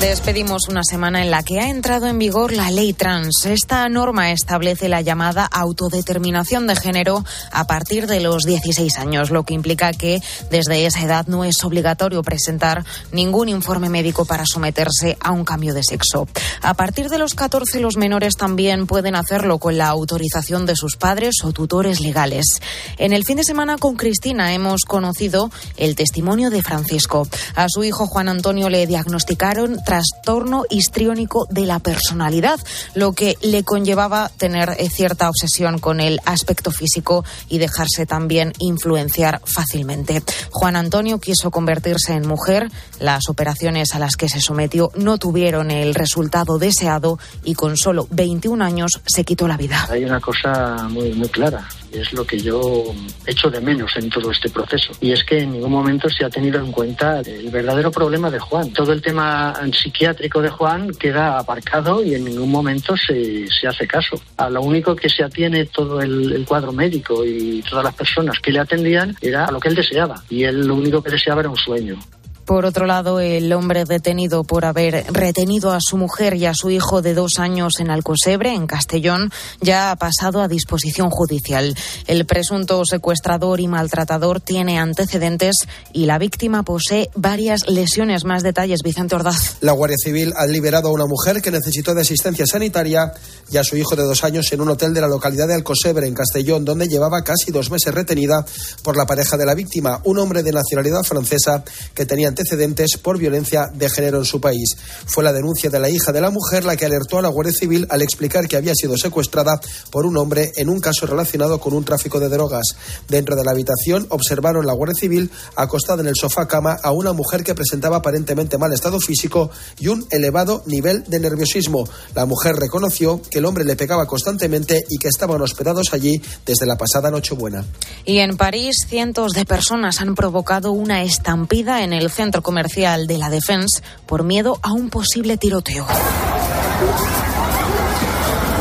Despedimos una semana en la que ha entrado en vigor la ley trans. Esta norma establece la llamada autodeterminación de género a partir de los 16 años, lo que implica que desde esa edad no es obligatorio presentar ningún informe médico para someterse a un cambio de sexo. A partir de los 14 los menores también pueden hacerlo con la autorización de sus padres o tutores legales. En el fin de semana con Cristina hemos conocido el testimonio de Francisco. A su hijo Juan Antonio le diagnosticaron trastorno histriónico de la personalidad, lo que le conllevaba tener eh, cierta obsesión con el aspecto físico y dejarse también influenciar fácilmente. Juan Antonio quiso convertirse en mujer, las operaciones a las que se sometió no tuvieron el resultado deseado y con solo 21 años se quitó la vida. Hay una cosa muy, muy clara es lo que yo echo de menos en todo este proceso. Y es que en ningún momento se ha tenido en cuenta el verdadero problema de Juan. Todo el tema psiquiátrico de Juan queda aparcado y en ningún momento se, se hace caso. A lo único que se atiene todo el, el cuadro médico y todas las personas que le atendían era a lo que él deseaba. Y él lo único que deseaba era un sueño. Por otro lado, el hombre detenido por haber retenido a su mujer y a su hijo de dos años en Alcosebre, en Castellón, ya ha pasado a disposición judicial. El presunto secuestrador y maltratador tiene antecedentes y la víctima posee varias lesiones. Más detalles, Vicente Ordaz. La Guardia Civil ha liberado a una mujer que necesitó de asistencia sanitaria y a su hijo de dos años en un hotel de la localidad de Alcosebre, en Castellón, donde llevaba casi dos meses retenida por la pareja de la víctima, un hombre de nacionalidad francesa que tenía antecedentes por violencia de género en su país. Fue la denuncia de la hija de la mujer la que alertó a la Guardia Civil al explicar que había sido secuestrada por un hombre en un caso relacionado con un tráfico de drogas. Dentro de la habitación observaron la Guardia Civil acostada en el sofá cama a una mujer que presentaba aparentemente mal estado físico y un elevado nivel de nerviosismo. La mujer reconoció que el hombre le pegaba constantemente y que estaban hospedados allí desde la pasada Nochebuena. Y en París, cientos de personas han provocado una estampida en el centro centro comercial de la Defense por miedo a un posible tiroteo.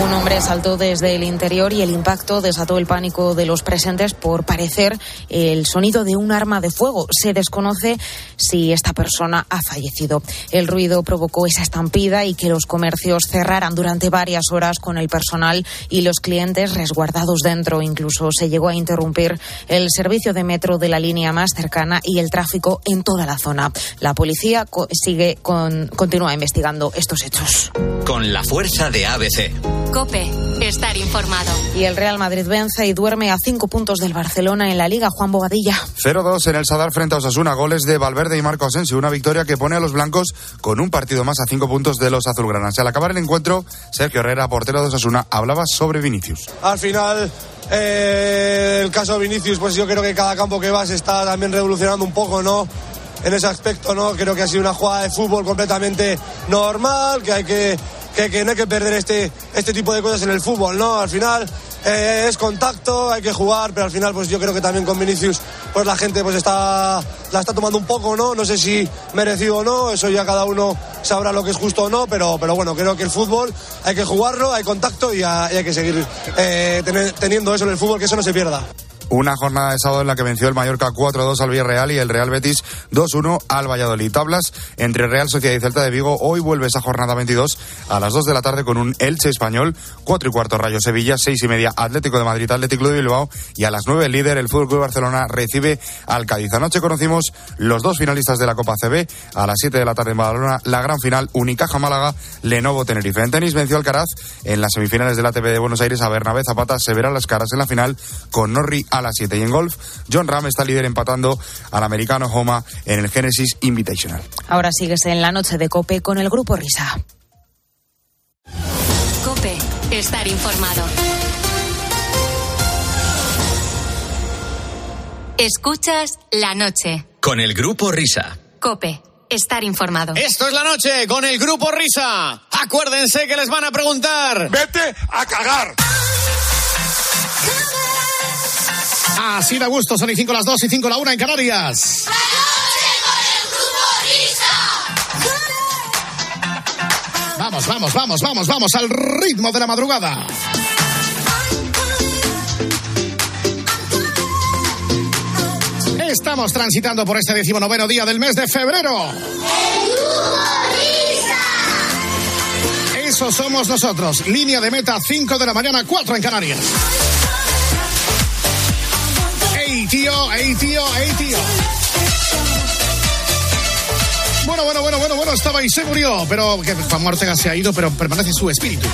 Un hombre saltó desde el interior y el impacto desató el pánico de los presentes por parecer el sonido de un arma de fuego. Se desconoce si esta persona ha fallecido. El ruido provocó esa estampida y que los comercios cerraran durante varias horas con el personal y los clientes resguardados dentro. Incluso se llegó a interrumpir el servicio de metro de la línea más cercana y el tráfico en toda la zona. La policía sigue con, continúa investigando estos hechos. Con la fuerza de ABC. Cope, estar informado. Y el Real Madrid vence y duerme a cinco puntos del Barcelona en la Liga. Juan Bobadilla. 0-2 en el Sadar frente a Osasuna. Goles de Valverde y Marco Asensio. Una victoria que pone a los blancos con un partido más a cinco puntos de los azulgranas. Al acabar el encuentro, Sergio Herrera, portero de Osasuna, hablaba sobre Vinicius. Al final, eh, el caso de Vinicius, pues yo creo que cada campo que vas está también revolucionando un poco, ¿no? En ese aspecto, ¿no? Creo que ha sido una jugada de fútbol completamente normal, que hay que que, no hay que perder este, este tipo de cosas en el fútbol, ¿no? Al final eh, es contacto, hay que jugar, pero al final pues yo creo que también con Vinicius pues la gente pues está la está tomando un poco, ¿no? No sé si merecido o no, eso ya cada uno sabrá lo que es justo o no, pero, pero bueno, creo que el fútbol hay que jugarlo, hay contacto y, a, y hay que seguir eh, teniendo eso en el fútbol, que eso no se pierda. Una jornada de sábado en la que venció el Mallorca 4-2 al Villarreal y el Real Betis 2-1 al Valladolid. Tablas entre Real Sociedad y Celta de Vigo. Hoy vuelve esa jornada 22 a las 2 de la tarde con un Elche español, 4 y cuarto Rayo Sevilla, 6 y media Atlético de Madrid, Atlético de Bilbao y a las 9 el líder, el Fútbol Club Barcelona, recibe al Cádiz. Anoche conocimos los dos finalistas de la Copa CB. A las 7 de la tarde en Badalona, la gran final, Unicaja Málaga, Lenovo Tenerife. En tenis venció Alcaraz en las semifinales de la TV de Buenos Aires a Bernabé Zapata. Se verán las caras en la final con Norri a las 7. Y en golf, John Ram está líder empatando al americano Homa en el Genesis Invitational. Ahora sigues en la noche de Cope con el grupo Risa. Cope, estar informado. Escuchas la noche. Con el grupo Risa. Cope, estar informado. Esto es la noche con el grupo Risa. Acuérdense que les van a preguntar. Vete a cagar. Así da gusto, son y 5 las 2 y 5 la 1 en Canarias. Vamos, vamos, vamos, vamos, vamos al ritmo de la madrugada. Estamos transitando por este decimonoveno día del mes de febrero. Eso somos nosotros. Línea de meta 5 de la mañana, 4 en Canarias. ¡Ey, tío! ¡Ey, tío! ¡Ey, tío! Bueno, bueno, bueno, bueno, bueno, estaba se murió, pero que Juan Ortega se ha ido, pero permanece su espíritu.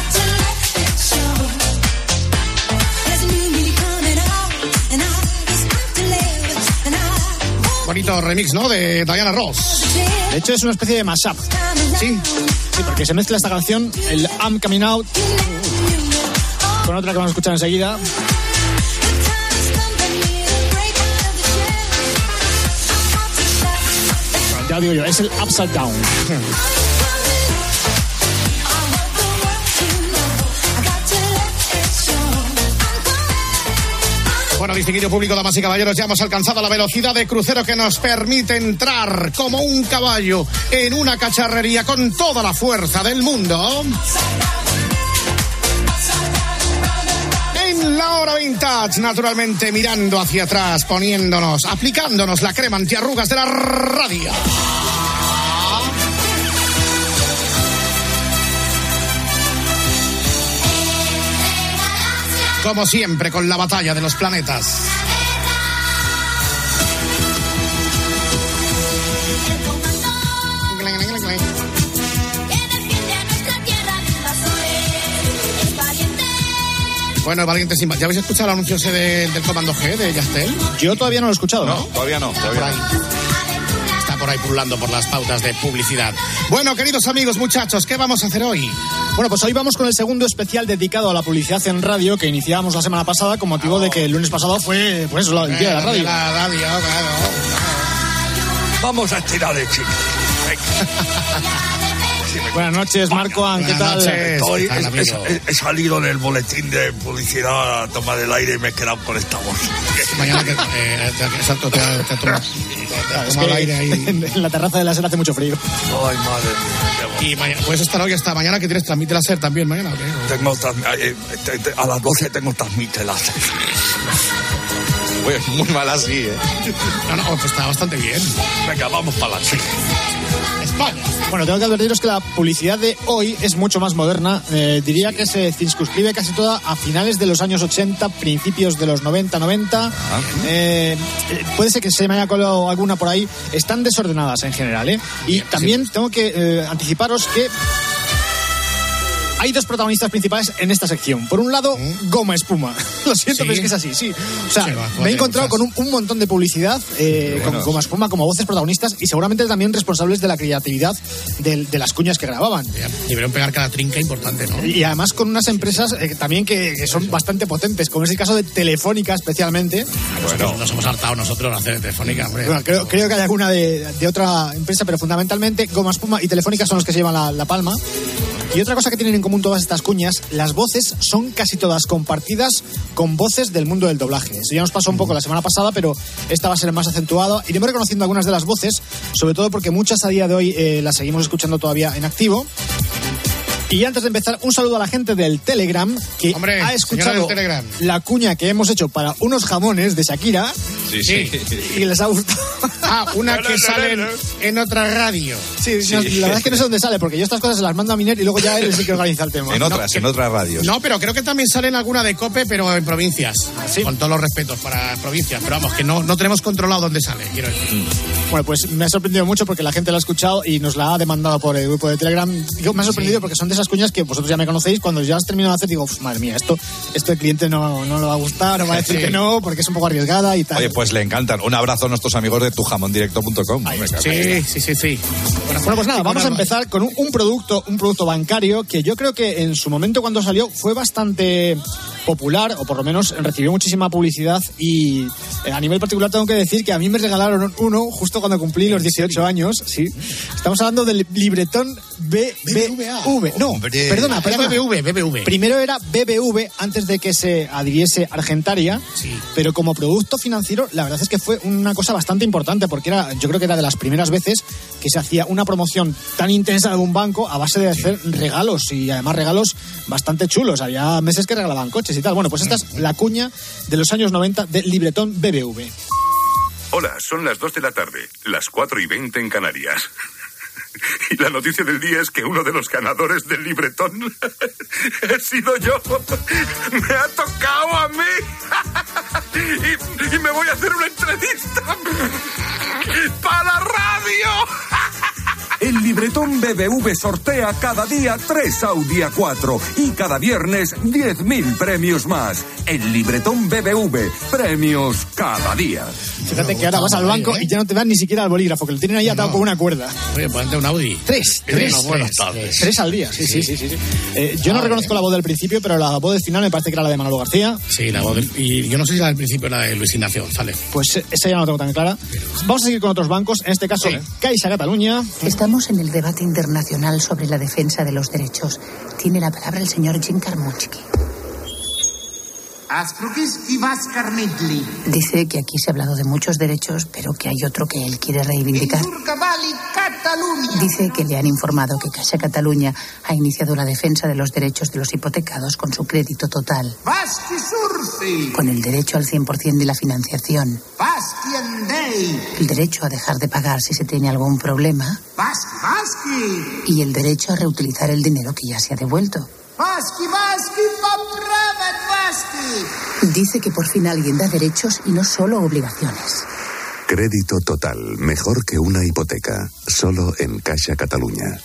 Bonito remix, ¿no? De Diana Ross. De hecho, es una especie de mashup. Sí. Sí, porque se mezcla esta canción, el I'm Coming Out, con otra que vamos a escuchar enseguida. Ya digo yo, es el Upside Down. Bueno, distinguido público, damas y caballeros, ya hemos alcanzado la velocidad de crucero que nos permite entrar como un caballo en una cacharrería con toda la fuerza del mundo. La vintage, naturalmente mirando hacia atrás, poniéndonos, aplicándonos la crema antiarrugas de la radio. Como siempre, con la batalla de los planetas. Bueno, valiente sin... ¿Ya habéis escuchado el anuncio ese de- del Comando G de Yastel? Yo todavía no lo he escuchado. No, todavía no. Todavía no. Está por ahí pululando por las pautas de publicidad. Bueno, queridos amigos, muchachos, ¿qué vamos a hacer hoy? Bueno, pues hoy vamos con el segundo especial dedicado a la publicidad en radio que iniciábamos la semana pasada con motivo de que el lunes pasado fue, pues el día de la radio. La radio, claro. Vamos a estirar el chico. Buenas noches, Marco, ¿qué tal? noches. Estoy- ¿qué tal, he, amigo? he- he salido del boletín de publicidad a tomar el aire y me he quedado con esta voz. Mañana que... Eh, te- exacto, te, te, te el aire ahí. en, en la terraza de la SER hace mucho frío. Ay, madre mía. Y mañana, puedes estar hoy hasta mañana que tienes transmite la SER también mañana. ¿o qué? Tengo eh, te- te- a las 12 tengo transmite láser. Pues muy mal así, ¿eh? No, no, pues está bastante bien. Venga, vamos para la chica. España. Bueno, tengo que advertiros que la publicidad de hoy es mucho más moderna. Eh, diría que se circunscribe casi toda a finales de los años 80, principios de los 90, 90. Eh, eh, puede ser que se me haya colado alguna por ahí. Están desordenadas en general, ¿eh? Y también tengo que eh, anticiparos que hay dos protagonistas principales en esta sección. Por un lado, goma espuma. Lo siento, ¿Sí? pero es que es así, sí. O sea, va, me he encontrado con un, un montón de publicidad eh, con buenos. goma espuma como voces protagonistas y seguramente también responsables de la creatividad del- de, las cuñas que grababan. Debieron pegar cada trinca importante, ¿no? Y además con unas empresas eh, también que, que son bastante potentes, como es el caso de Telefónica especialmente. Bueno, nos hemos hartado nosotros de hacer telefónica, hombre. Bueno, creo, creo que hay alguna de, de otra empresa, pero fundamentalmente Goma Espuma y Telefónica son los que se llevan la, la palma. Y otra cosa que tienen en común todas estas cuñas, las voces son casi todas compartidas con voces del mundo del doblaje. Eso ya nos pasó un poco la semana pasada, pero esta va a ser más acentuada. Iremos reconociendo algunas de las voces, sobre todo porque muchas a día de hoy eh, las seguimos escuchando todavía en activo. Y antes de empezar, un saludo a la gente del Telegram que Hombre, ha escuchado Telegram. la cuña que hemos hecho para unos jamones de Shakira Sí, Sí. y les ha gustado. Ah, una que sale en, en otra radio. Sí, no, la verdad es que no sé dónde sale, porque yo estas cosas se las mando a Miner y luego ya él es el que organiza el tema. En otras, que- en otras radios. No, pero creo que también sale en alguna de COPE, pero en provincias. sí? Con todos los respetos para provincias. Pero vamos, que no, no tenemos controlado dónde sale, quiero decir. Bueno, pues me ha sorprendido mucho porque la gente la ha escuchado y nos la ha demandado por el grupo de Telegram. Digo, me ha sorprendido porque son de esas cuñas que vosotros ya me conocéis. Cuando ya has terminado de hacer, digo, "Uf, madre mía, esto, esto el cliente no, no le va a gustar, no va a decir Sí. que no, porque es un poco arriesgada y tal. Oye, pues le encantan. Un abrazo a nuestros amigos de tujamondirecto.com. Sí, sí, sí, sí. Bueno, pues nada, Y con vamos a empezar con un, un producto, un producto bancario que yo creo que en su momento cuando salió fue bastante popular, o por lo menos recibió muchísima publicidad y eh, a nivel particular tengo que decir que a mí me regalaron uno justo cuando cumplí los 18 años, sí. Estamos hablando del libretón BBV. No, perdona, perdona. BBV, BBV. Primero era BBV antes de que se adhiriese Argentaria, Sí. pero como producto financiero la verdad es que fue una cosa bastante importante porque era, yo creo que era de las primeras veces que se hacía una promoción tan intensa de un banco a base de hacer regalos y además regalos bastante chulos. Había meses que regalaban coches y tal. Bueno, pues esta es la cuña de los años 90 del libretón BBV. Hola, son las 2 de la tarde, las 4 y 20 en Canarias. Y la noticia del día es que uno de los ganadores del libretón he sido yo. Me ha tocado a mí. Y, me voy a hacer una entrevista para la radio. El libretón BBV sortea cada día tres Audi A4 y cada viernes 10.000 premios más. El libretón BBV, premios cada día. Fíjate que ahora vas al banco y ya no te dan ni siquiera al bolígrafo, que lo tienen ahí atado con una cuerda. Oye, ponte un Audi. Tres, tres, Bueno, buenas tardes. tres al día. Sí, sí, sí, sí. sí. Eh, yo no reconozco la voz del principio, pero la voz del final me parece que era la de Manolo García. Sí, la voz del- Y yo no sé si la del principio era de Luis Ignacio González. Pues eh, esa ya no la tengo tan clara. Vamos a seguir con otros bancos, en este caso Caixa Cataluña. Estamos en el debate internacional sobre la defensa de los derechos. Tiene la palabra el señor Jim Karmuchki. Dice que aquí se ha hablado de muchos derechos, pero que hay otro que él quiere reivindicar. Dice que le han informado que Caixa Cataluña ha iniciado la defensa de los derechos de los hipotecados con su crédito total, con el derecho al 100% de la financiación, el derecho a dejar de pagar si se tiene algún problema y el derecho a reutilizar el dinero que ya se ha devuelto. Dice que por fin alguien da derechos y no solo obligaciones. Crédito total, mejor que una hipoteca. Solo en Caixa Cataluña.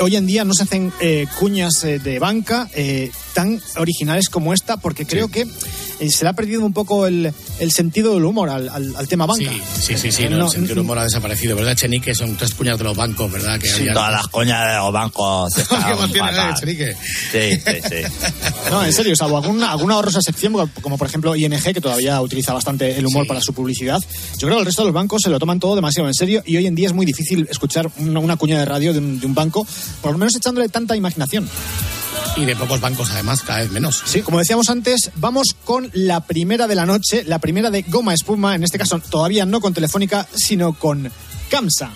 Hoy en día no se hacen eh, cuñas eh, de banca eh, tan originales como esta, porque creo que eh, se le ha perdido un poco el, el sentido del humor al, al- al tema banca. Sí, sí, sí, sí, Eh, no, no, el sentido del humor ha desaparecido, ¿verdad, Chenique? Son tres cuñas de los bancos, ¿verdad? Que había- Todas las coñas de los bancos ¿Qué están más tiene, fatal. eh, Chenique? Sí, sí, sí. No, en serio, salvo alguna, alguna horrorosa excepción, como, como por ejemplo ING, que todavía utiliza bastante el humor para su publicidad. Yo creo que el resto de los bancos se lo toman todo demasiado en serio y hoy en día es muy difícil escuchar una, una cuña de radio de un, de un banco, por lo menos echándole tanta imaginación. Y de pocos bancos, además, cada vez menos. Sí, como decíamos antes, vamos con la primera de la noche, la primera de Goma Espuma, en este caso todavía no con Telefónica, sino con Camsa.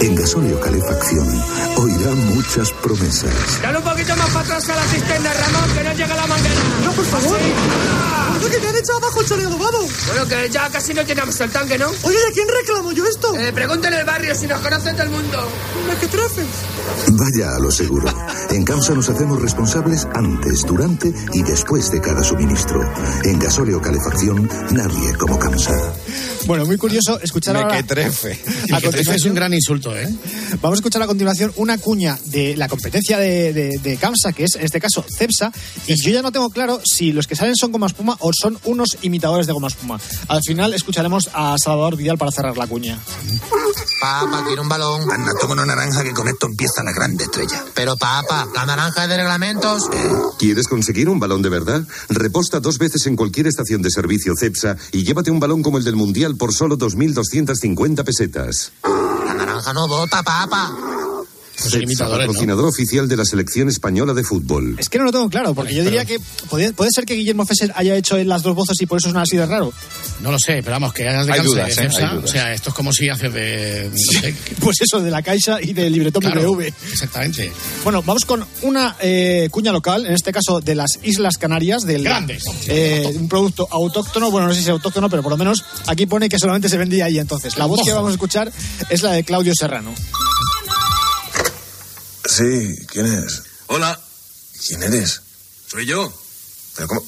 En Gasóleo Calefacción oirá muchas promesas. Dale un poquito más para atrás a la cisterna, Ramón, que no llega la manguera. No, por favor. Que me han echado abajo el choreo adobado. Bueno, que ya casi no llenamos el tanque, ¿no? Oye, ¿a quién reclamo yo esto? Eh, pregúntale al barrio si nos conoce todo el mundo. Mequetrefes. Vaya a lo seguro. En Camsa nos hacemos responsables antes, durante y después de cada suministro. En Gasóleo Calefacción, nadie como Camsa. Bueno, muy curioso escuchar ahora... Mequetrefe. A continuación- es un gran insulto, ¿eh? Vamos a escuchar a continuación una cuña de la competencia de, de, de Camsa, que es en este caso Cepsa, y yo ya no tengo claro si los que salen son goma espuma o son unos imitadores de goma espuma. Al final escucharemos a Salvador Vidal para cerrar la cuña. Papá, quiero un balón. Anda, toma una naranja que con esto empieza la grande estrella. Pero papá, la naranja es de reglamentos. ¿Quieres conseguir un balón de verdad? Reposta dos veces en cualquier estación de servicio CEPSA y llévate un balón como el del Mundial por solo 2.250 pesetas. La naranja no bota, papá. CEPSA, patrocinador oficial de la selección española de fútbol. Es que no lo tengo claro, porque yo diría que puede, puede ser que Guillermo Fesser haya hecho él las dos voces y por eso suena así de raro. No lo sé, pero vamos, que hagas de Hay dudas, de ¿eh? Cepsa, Hay dudas. O sea, esto es como si haces de. No sé, Pues eso, de la Caixa y del libretón Claro, BBV. Exactamente. Bueno, vamos con una eh, cuña local, en este caso de las Islas Canarias, del Grandes. eh, un producto autóctono, bueno, no sé si es autóctono, pero por lo menos aquí pone que solamente se vendía ahí entonces. La voz que vamos a escuchar es la de Claudio Serrano. Sí, ¿quién es? Hola, ¿Quién eres? soy yo. ¿Pero cómo?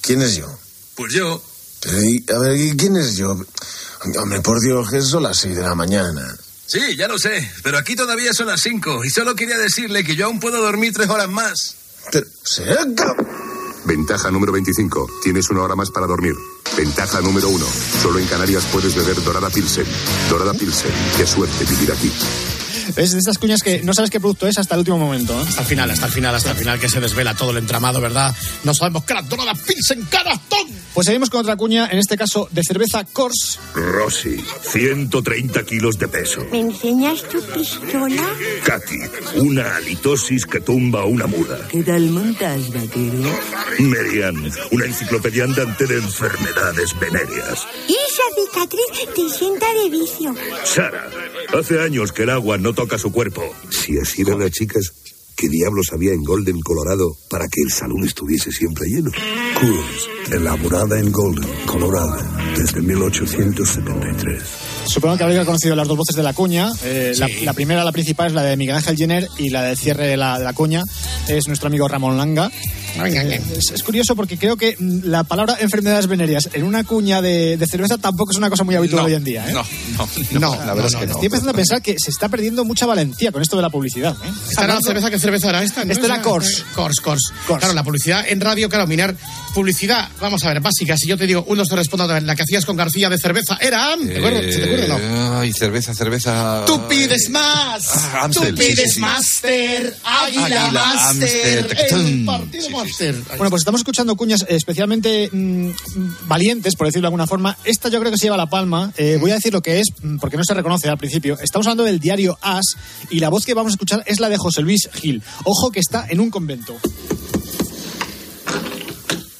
¿Quién es yo? Pues yo. Pero, y- a ver, ¿y ¿quién es yo? Hombre, por Dios, que son las seis de la mañana. Sí, ya lo sé, pero aquí todavía son las 5 y solo quería decirle que yo aún puedo dormir tres horas más. Pero, ¿será Ventaja número 25. Tienes una hora más para dormir. Ventaja número 1. Solo en Canarias puedes beber Dorada Pilsen. Dorada Pilsen. Qué suerte vivir aquí. Es de estas cuñas que no sabes qué producto es hasta el último momento. ¿eh? Hasta el final, hasta el final, hasta el final que se desvela todo el entramado, ¿verdad? No sabemos qué la dorada Pilsen Canastón. Pues seguimos con otra cuña, en este caso de cerveza Kors. Rosy, 130 kilos de peso. ¿Me enseñas tu pistola? Katy, una halitosis que tumba a una mula. ¿Qué tal montas, vaquero? Merian, una enciclopedia andante de enfermedades venéreas. Esa cicatriz te sienta de vicio. Sara, hace años que el agua no toca su cuerpo. Si así eran las chicas, ¿Qué diablos había en Golden, Colorado, para que el salón estuviese siempre lleno? Coors, elaborada en Golden, Colorado, desde 1873. Supongo que habréis conocido las dos voces de la cuña. Eh, la, la primera, la principal, es la de Miguel Ángel Jenner y la de cierre de la, de la cuña es nuestro amigo Ramón Langa. Eh, es, es curioso porque creo que mm, la palabra enfermedades venéreas en una cuña de, de cerveza tampoco es una cosa muy habitual No, hoy en día. ¿eh? No, no, No, la verdad es que no. Estoy empezando a pensar que se está perdiendo mucha valentía con esto de la publicidad. ¿eh? ¿Esta era la cerveza? ¿Qué cerveza era esta? Esta era Kors. Kors, Kors. Claro, la publicidad en radio, claro, mirar publicidad, vamos a ver, básica. Si yo te digo, uno te respondo, la que hacías con García de cerveza, era... ¿Te acuerdas? ¿Se te ocurre o no? Ay, cerveza, cerveza. Tú pides más. Ah, Amstel, Tú sí, sí, pides sí. Master. Águila, Master. El partido Master. Bueno, pues estamos escuchando cuñas especialmente mm, valientes, por decirlo de alguna forma. Esta yo creo que se lleva la palma. Eh, voy a decir lo que es, mm, porque no se reconoce al principio. Estamos hablando del diario As y la voz que vamos a escuchar es la de José Luis Gil. Ojo que está en un convento.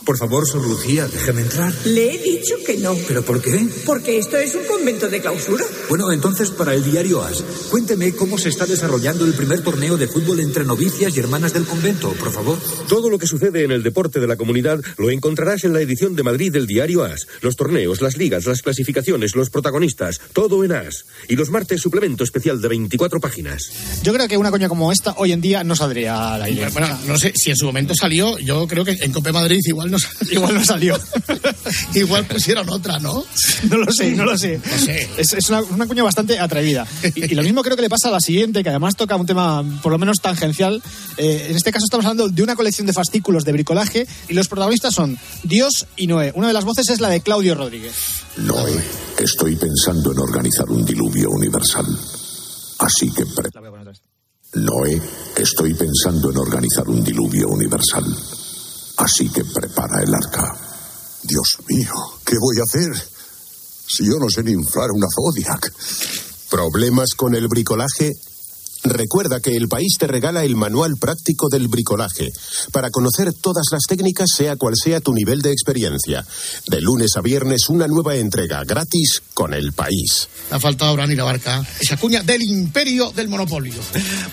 Por favor, Sor Lucía, déjeme entrar. Le he dicho que no. ¿Pero por qué? Porque esto es un convento de clausura. Bueno, entonces, para el diario As, cuénteme cómo se está desarrollando el primer torneo de fútbol entre novicias y hermanas del convento, por favor. Todo lo que sucede en el deporte de la comunidad lo encontrarás en la edición de Madrid del diario As. Los torneos, las ligas, las clasificaciones, los protagonistas, todo en As. Y los martes suplemento especial de 24 páginas. Yo creo que una coña como esta hoy en día no saldría al aire. Bueno, no sé si en su momento salió, yo creo que en Cope Madrid igual no, Igual no salió. igual pusieron otra, ¿no? No lo sé, no lo sé. No sé. Es, es una, una cuña bastante atrevida. Y, y lo mismo creo que le pasa a la siguiente, que además toca un tema por lo menos tangencial. Eh, en este caso estamos hablando de una colección de fascículos de bricolaje y los protagonistas son Dios y Noé. Una de las voces es la de Claudio Rodríguez. Noé, estoy pensando en organizar un diluvio universal. Así que... pre- Noé, estoy pensando en organizar un diluvio universal. Así que prepara el arca. Dios mío, ¿qué voy a hacer? Si yo no sé ni inflar una Zodiac. ¿Problemas con el bricolaje? Recuerda que el país te regala el manual práctico del bricolaje para conocer todas las técnicas sea cual sea tu nivel de experiencia. De lunes a viernes una nueva entrega gratis con el país. Ha faltado ahora ni la barca. Esa cuña del imperio del monopolio.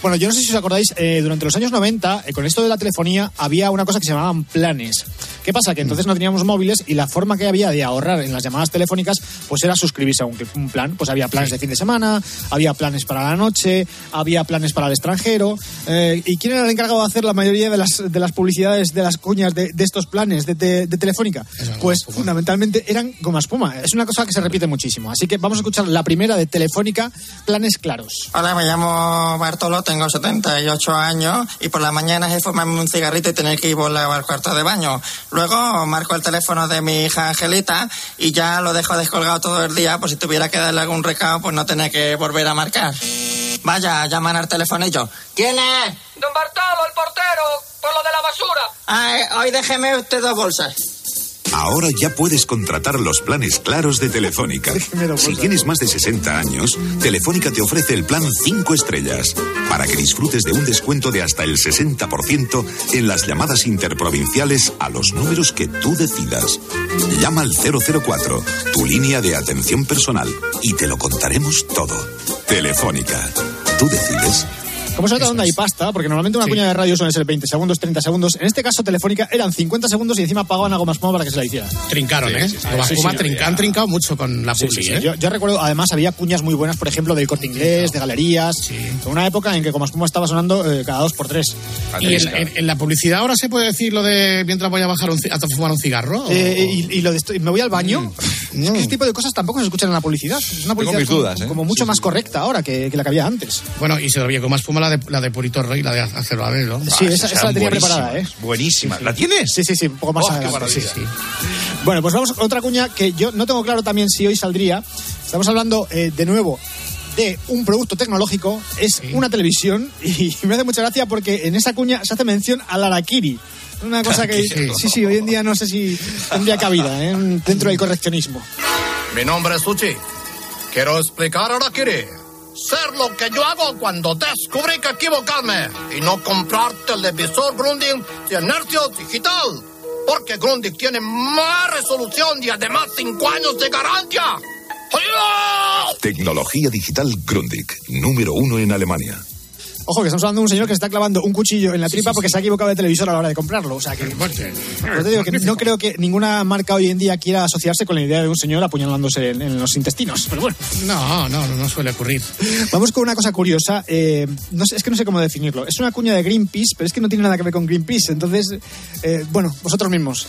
Bueno, yo no sé si os acordáis, eh, durante los años 90, eh, con esto de la telefonía, había una cosa que se llamaban planes. ¿Qué pasa? Que entonces no teníamos móviles y la forma que había de ahorrar en las llamadas telefónicas, pues era suscribirse a un, un plan. Pues había planes de fin de semana, había planes para la noche, había planes para el extranjero. Eh, ¿Y quién era el encargado de hacer la mayoría de las, de las publicidades, de las cuñas de, de estos planes de, de- de Telefónica? Pues fundamentalmente eran goma espuma. Es una cosa que se repite muchísimo. Así que vamos a escuchar la primera de Telefónica, Planes Claros. Hola, me llamo Bartolo, tengo 78 años y por la mañana es fumarme un cigarrito y tener que ir volar al cuarto de baño. Luego marco el teléfono de mi hija Angelita y ya lo dejo descolgado todo el día, pues si tuviera que darle algún recado, pues no tener que volver a marcar. Vaya, llaman al telefonillo. ¿Quién es? Don Bartolo, el portero, por lo de la basura. Ah, eh, hoy déjeme usted dos bolsas. Ahora ya puedes contratar los planes claros de Telefónica. Si tienes más de 60 años, Telefónica te ofrece el plan 5 estrellas para que disfrutes de un descuento de hasta el 60% en las llamadas interprovinciales a los números que tú decidas. Llama al 004, tu línea de atención personal, y te lo contaremos todo. Telefónica. Tú decides. Como se nota dónde hay pasta, porque normalmente una cuña de radio suele ser 20 segundos, 30 segundos. En este caso, Telefónica eran 50 segundos y encima pagaban a Goma Espuma para que se la hiciera. Trincaron, ¿eh? Sí, sí, Goma sí, Espuma sí, trinca- han trincado mucho con la Sí, publi, sí, sí. ¿eh? Yo, yo recuerdo, además, había cuñas muy buenas, por ejemplo, del corte inglés, de galerías. En una época en que Goma Espuma estaba sonando eh, cada dos por tres. Y en, en- en la publicidad ahora se puede decir lo de mientras voy a bajar un, a fumar un cigarro. ¿o? Eh, y, y lo de esto- y me voy al baño. Es que ese tipo de cosas tampoco se escuchan en la publicidad. Es una publicidad mis como, dudas, ¿eh? como mucho más correcta ahora que, que la que había antes. Bueno, y se lo con más espuma la de, la de Purito Rey, la de Acero ¿no? Sí, esa, esa la tenía preparada, ¿eh? Buenísima. ¿La tienes? Sí, sí, sí, un poco más Oh, adelante. sí, sí. Bueno, pues vamos a otra cuña que yo no tengo claro también si hoy saldría. Estamos hablando eh, de nuevo de un producto tecnológico, es una televisión y me hace mucha gracia porque en esa cuña se hace mención al Arakiri. Una cosa que Sí. sí, sí, hoy en día no sé si tendría cabida ¿eh? dentro del correccionismo. Mi nombre es Suchi. Quiero explicar ahora, Ser lo que yo hago cuando descubrí que equivocarme y no comprar televisor Grundig de inercio digital. Porque Grundig tiene más resolución y además 5 años de garantía. Tecnología digital Grundig, número uno en Alemania. Ojo, que estamos hablando de un señor que se está clavando un cuchillo en la tripa porque se ha equivocado de televisor a la hora de comprarlo. O sea que. Yo te digo que no creo que ninguna marca hoy en día quiera asociarse con la idea de un señor apuñalándose en, en los intestinos. Pero bueno. No, no, no suele ocurrir. Vamos con una cosa curiosa. eh, no sé, es que no sé cómo definirlo. Es una cuña de Greenpeace, pero es que no tiene nada que ver con Greenpeace. Entonces, eh, bueno, vosotros mismos.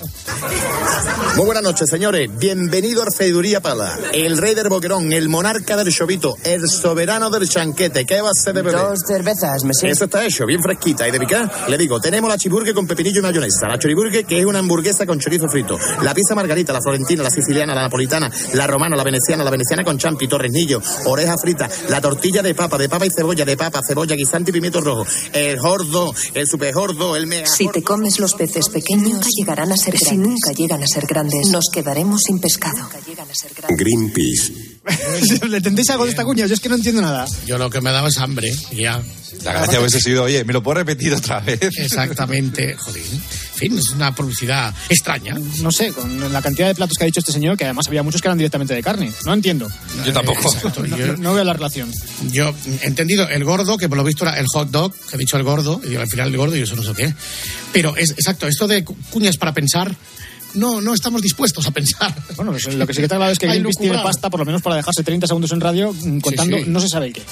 Muy buenas noches, señores. Bienvenido a Orfeiduría Pala. El rey del boquerón, el monarca del chovito, el soberano del chanquete. ¿Qué va a ser de beber? Dos cervezas, me sé. Eso está hecho, bien fresquita. ¿Y de picar? Le digo, tenemos la chiburgue con pepinillo y mayonesa. La choriburgue, que es una hamburguesa con chorizo frito. La pizza margarita, la florentina, la siciliana, la napolitana, la romana, la veneciana, la veneciana con champi, torresnillo, oreja frita, la tortilla de papa, de papa y cebolla, de papa, cebolla, guisante y pimiento rojo. El gordo, el super gordo, el mega Si te comes los peces pequeños, nunca llegarán a ser grandes. Si nunca llegan a ser grandes, nos quedaremos sin pescado. Greenpeace. ¿Le entendéis algo de esta cuña? Yo es que no entiendo nada. Yo lo que me daba es hambre, ya. La gracia hubiese sido, oye, ¿me lo puedo repetir otra vez? Exactamente, joder. En fin, es una publicidad extraña. No sé, con la cantidad de platos que ha dicho este señor, que además había muchos que eran directamente de carne. No entiendo. Yo tampoco. Exacto, No, yo- no veo la relación. Yo he entendido el gordo, que por lo visto era el hot dog, que ha dicho el gordo, y al final el gordo, y eso no sé qué. Pero es exacto, esto de cu- cuñas para pensar, no, no estamos dispuestos a pensar. Bueno, pues lo que sí que está claro es que Hay Greenpeace tiene pasta, por lo menos para dejarse 30 segundos en radio mm, contando sí. no se sabe el qué.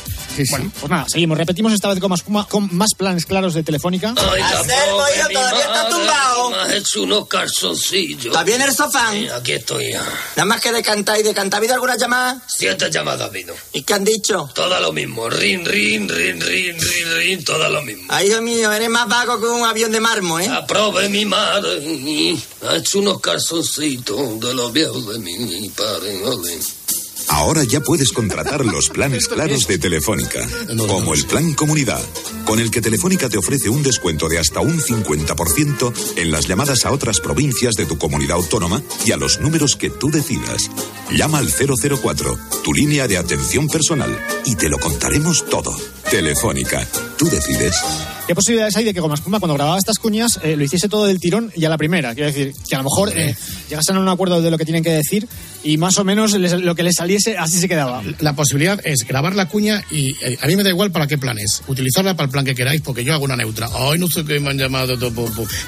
Bueno, pues nada, seguimos. Repetimos esta vez con más, con más planes claros de Telefónica. Anselmo, hijo, todavía está tumbado. Me has hecho unos calzoncillos. ¿Está bien el sofá? Sí, aquí estoy ya. Nada más que de cantar y de cantar. ¿Ha habido alguna llamada? Siete llamadas ha habido. ¿Y qué han dicho? Todas lo mismo. Rin, rin, rin, rin, rin, rin. Todas lo mismo. Ay, hijo mío, eres más vago que un avión de mármol, ¿eh? Aprove mi madre. Ha hecho unos calzoncitos de los viejos de mi padre. ole. Ahora ya puedes contratar los planes claros de Telefónica, como el Plan Comunidad, con el que Telefónica te ofrece un descuento de hasta un 50% en las llamadas a otras provincias de tu comunidad autónoma y a los números que tú decidas. Llama al 004, tu línea de atención personal, y te lo contaremos todo. Telefónica, tú decides. ¿Qué posibilidades hay de que Goma Espuma, cuando grababa estas cuñas, eh, lo hiciese todo del tirón y a la primera? Quiero decir, que a lo mejor eh, llegasen a un acuerdo de lo que tienen que decir y más o menos les- lo que les saliese así se quedaba. La posibilidad es grabar la cuña y eh, a mí me da igual para qué planes. Utilizarla para el plan que queráis, porque yo hago una neutra. Ay, no sé qué me han llamado.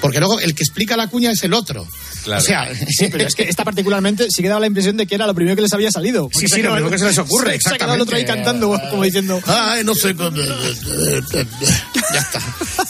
Porque luego el que explica la cuña es el otro. O sea, Sí, pero es que esta particularmente sí que daba la impresión de que era lo primero que les había salido. Sí, sí, lo primero que se les ocurre, Se ha quedado el otro ahí exactamente. cantando, como diciendo... Ay, no sé. ya está.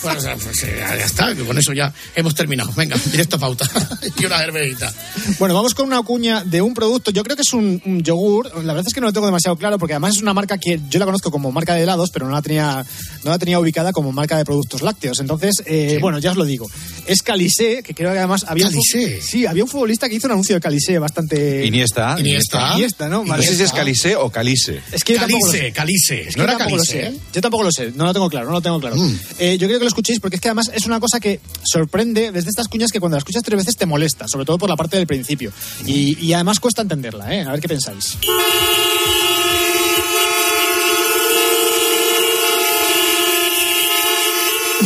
Bueno, o sea, pues, eh, ya está, que con eso ya hemos terminado. Venga, directo a pauta. y una cervecita. Bueno, vamos con una cuña de un producto. Yo creo que es un, un yogur. La verdad es que no lo tengo demasiado claro porque además es una marca que yo la conozco como marca de helados, pero no la tenía, no la tenía ubicada como marca de productos lácteos. Entonces, eh, bueno, ya os lo digo. Es Calisé, que creo que además había un, fu- sí, había un futbolista que hizo un anuncio de Calisé bastante Iniesta. Iniesta, Iniesta, ¿no? No sé si es. Calice o Calice. Es que Calice. Calice. Es que No yo era tampoco lo Calice, sé. ¿eh? Yo tampoco lo sé, no lo tengo claro, no lo tengo claro. Eh, yo creo que lo escuchéis porque es que además es una cosa que sorprende desde estas cuñas que cuando la escuchas tres veces te molesta, sobre todo por la parte del principio. Y, y además cuesta entenderla, ¿eh? A ver qué pensáis.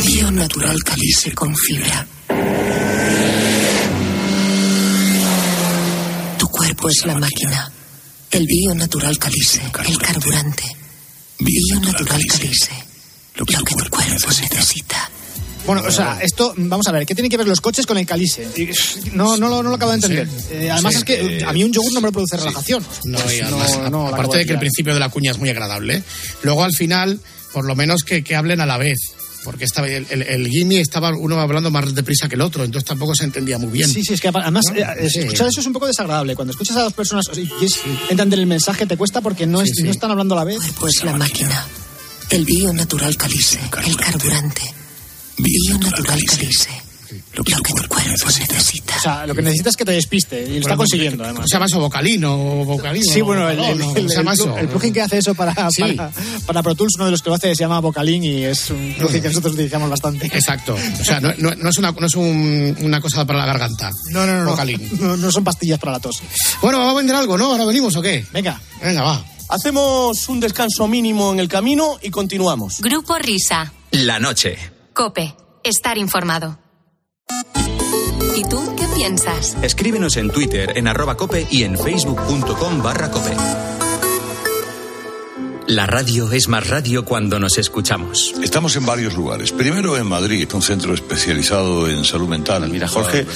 Bio natural calice con fibra. Tu cuerpo es la máquina. El bio natural calice, el carburante. Bio natural calice, lo que tu cuerpo necesita. Bueno, o sea, esto, vamos a ver, ¿qué tienen que ver los coches con el calice? No, no, lo, no lo acabo de entender. Eh, además Sí, es que eh, a mí un yogur no me produce relajación. No, Pues y además, no, no, aparte de que el principio de la cuña es muy agradable, luego al final, por lo menos que, que hablen a la vez. Porque estaba, el, el, el Gimme estaba uno hablando más deprisa que el otro, entonces tampoco se entendía muy bien. Sí, sí, es que además ¿No? eh, Sí. escuchar eso es un poco desagradable. Cuando escuchas a dos personas y es, entender el mensaje te cuesta porque no, es, no están hablando a la vez. Pues la máquina. El bio natural calice, el carburante. Bio natural calice, lo que tu cuerpo necesita. O sea, lo que necesitas es que te despiste y lo está consiguiendo además. ¿Se llama eso vocalino o vocalino? Sí, bueno, el, el, No, no, el- ¿se llama el- plugin que hace eso para, Sí. para, para Pro Tools, uno de los que lo hace se llama Vocalin y es un plugin que nosotros utilizamos bastante. Exacto. O sea, no, no- no es, una, no es un- una cosa para la garganta. No, no, no, no. Vocalin. No, no son pastillas para la tos. Bueno, vamos a vender algo, ¿no? Ahora venimos o qué? Venga. Venga, va. Hacemos un descanso mínimo en el camino y continuamos. Grupo Risa. La noche. Cope. Estar informado. ¿Y tú qué piensas? Escríbenos en Twitter en arroba cope y en facebook.com barra cope. La radio es más radio cuando nos escuchamos. Estamos en varios lugares. Primero en Madrid, un centro especializado en salud mental. Mira, Jorge,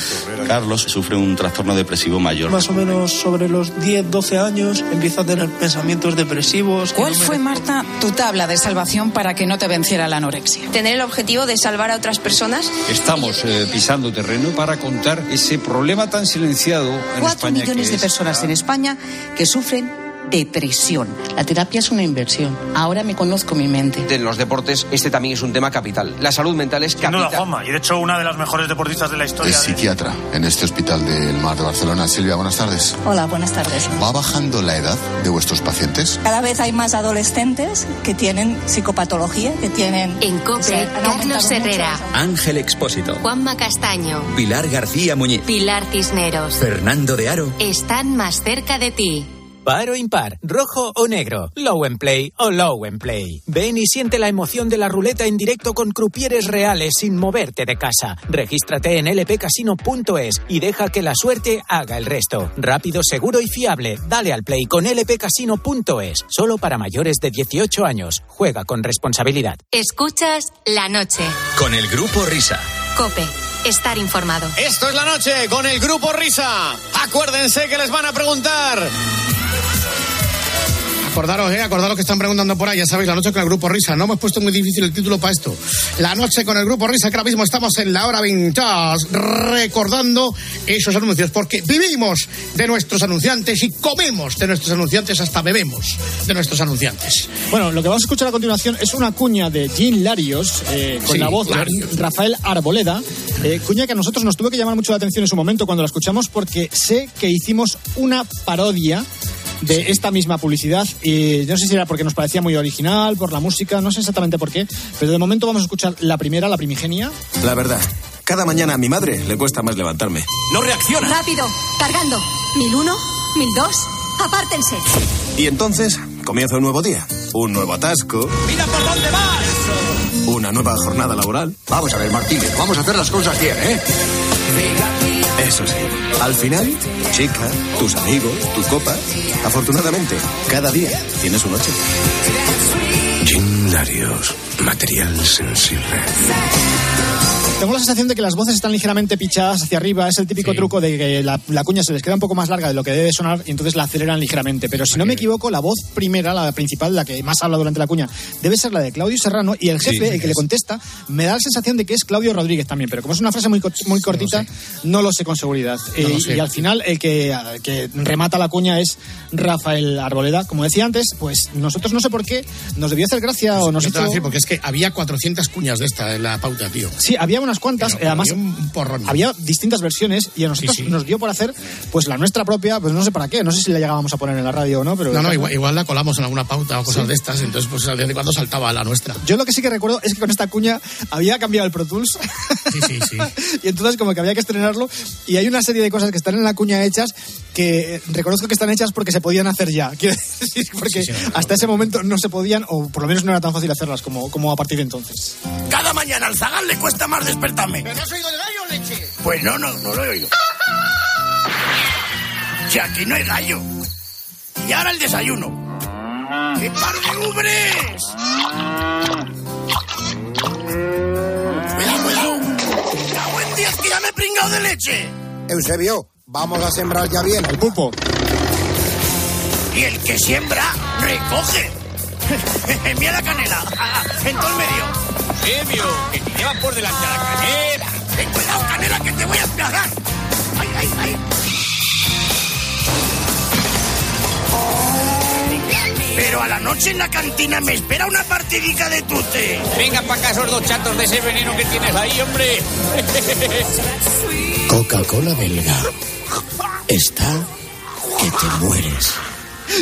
Carlos sufre un trastorno depresivo mayor. Más o menos sobre los 10, 12 años empieza a tener pensamientos depresivos. ¿Cuál fue, Marta, tu tabla de salvación para que no te venciera la anorexia? Tener el objetivo de salvar a otras personas. Estamos eh, pisando terreno para contar ese problema tan silenciado en Cuatro España millones que de es- personas en España que sufren depresión. La terapia es una inversión. Ahora me conozco mi mente. En los deportes este también es un tema capital. La salud mental es Sin duda, capital. Juanma, y de hecho una de las mejores deportistas de la historia. Es psiquiatra en este hospital del Mar de Barcelona. Silvia, buenas tardes. Hola, buenas tardes. ¿Va bajando la edad de vuestros pacientes? Cada vez hay más adolescentes que tienen psicopatología, que tienen... En COPE, Carlos Herrera, Ángel Expósito. Juanma Castaño, Pilar García Muñiz. Pilar Cisneros. Fernando de Aro. Están más cerca de ti. Par o impar, rojo o negro, low and play o low and play. Ven y siente la emoción de la ruleta en directo con crupieres reales sin moverte de casa. Regístrate en lpcasino.es y deja que la suerte haga el resto. Rápido, seguro y fiable. Dale al play con lpcasino.es. Solo para mayores de 18 años. Juega con responsabilidad. Escuchas la noche. Con el grupo Risa. COPE, estar informado. Esto es la noche con el grupo Risa. Acuérdense que les van a preguntar. Acordaros, eh, acordaros que están preguntando por ahí, ya sabéis, la noche con el grupo Risa. No hemos puesto muy difícil el título para esto. La noche con el grupo Risa, que ahora mismo estamos en la hora vintage, recordando esos anuncios, porque vivimos de nuestros anunciantes y comemos de nuestros anunciantes, hasta bebemos de nuestros anunciantes. Bueno, lo que vamos a escuchar a continuación es una cuña de Jean Larios, eh, con Sí, la voz Larios. de Rafael Arboleda, eh, cuña que a nosotros nos tuvo que llamar mucho la atención en su momento cuando la escuchamos porque sé que hicimos una parodia de esta misma publicidad y no sé si era porque nos parecía muy original, por la música, no sé exactamente por qué, pero de momento vamos a escuchar la primera, la primigenia. La verdad, cada mañana a mi madre le cuesta más levantarme. ¡No reacciona! Rápido, cargando. Mil uno, mil dos, apártense. Y entonces comienza un nuevo día, un nuevo atasco, ¡Mira por dónde vas! una nueva jornada laboral. Vamos a ver, Martínez, vamos a hacer las cosas bien, ¿eh? Eso sí, al final, tu chica, tus amigos, tu copa. Afortunadamente, cada día tiene su noche. Jim Larios, material sensible. Tengo la sensación de que las voces están ligeramente pichadas hacia arriba. Es el típico truco de que la, la cuña se les queda un poco más larga de lo que debe sonar y entonces la aceleran ligeramente. Pero si no me equivoco, la voz primera, la principal, la que más habla durante la cuña, debe ser la de Claudio Serrano y el jefe, sí, el que le es. contesta, me da la sensación de que es Claudio Rodríguez también. Pero como es una frase muy, muy cortita, no lo sé con seguridad. No Eh, sé. y al final, el que, el que remata la cuña es Rafael Arboleda. Como decía antes, pues nosotros no sé por qué, nos debió hacer gracia o nos hizo... decir, porque es que había 400 cuñas de esta en la pauta, tío. Sí, había unas cuantas, Pero- además había un porrón. había distintas versiones y a nosotros Sí, sí. nos dio por hacer pues la nuestra propia, pues no sé para qué, no sé si la llegábamos a poner en la radio o no, pero No, no, igual, igual la colamos en alguna pauta o cosas Sí. de estas, entonces pues de cuando saltaba la nuestra. yo lo que sí que recuerdo es que con esta cuña había cambiado el Pro Tools Sí, sí, sí. y entonces como que había que estrenarlo y hay una serie de cosas que están en la cuña hechas que eh, reconozco que están hechas porque se podían hacer ya, quiero decir, porque hasta ese momento no se podían o por lo menos no era tan fácil hacerlas como, como a partir de entonces. Cada mañana al zagal le cuesta más despertarme. ¿Pero no has oído el gallo, leche? Pues no, no, no lo he oído. Si aquí no hay gallo. Y ahora el desayuno. ¡Qué par de ubres! Pringado de leche! Eusebio, vamos a sembrar ya bien. El pulpo. Y el que siembra, recoge. Mira la canela. En todo el medio. Eusebio, que te llevan por delante a la canela. Ten cuidado, canela, que te voy a emplazar. ¡Ay, ay, ay! Pero a la noche en la cantina me espera una partidica de tute. Venga para acá esos dos chatos de ese veneno que tienes ahí, hombre. Coca-Cola belga. Está que te mueres.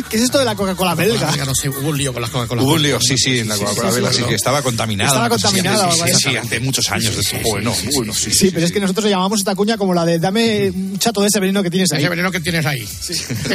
¿Qué es esto de la Coca-Cola belga? Ya no sé, hubo un lío con las Coca-Cola. Hubo un lío, sí, sí, en la Coca-Cola Vela, sí, que estaba contaminada. Estaba contaminada, Sí, sí, hace muchos años. de eso. Bueno, bueno, sí. Sí, pero es que nosotros llamamos esta cuña como la de dame un chato de ese veneno que tienes ahí. Ese veneno que tienes ahí.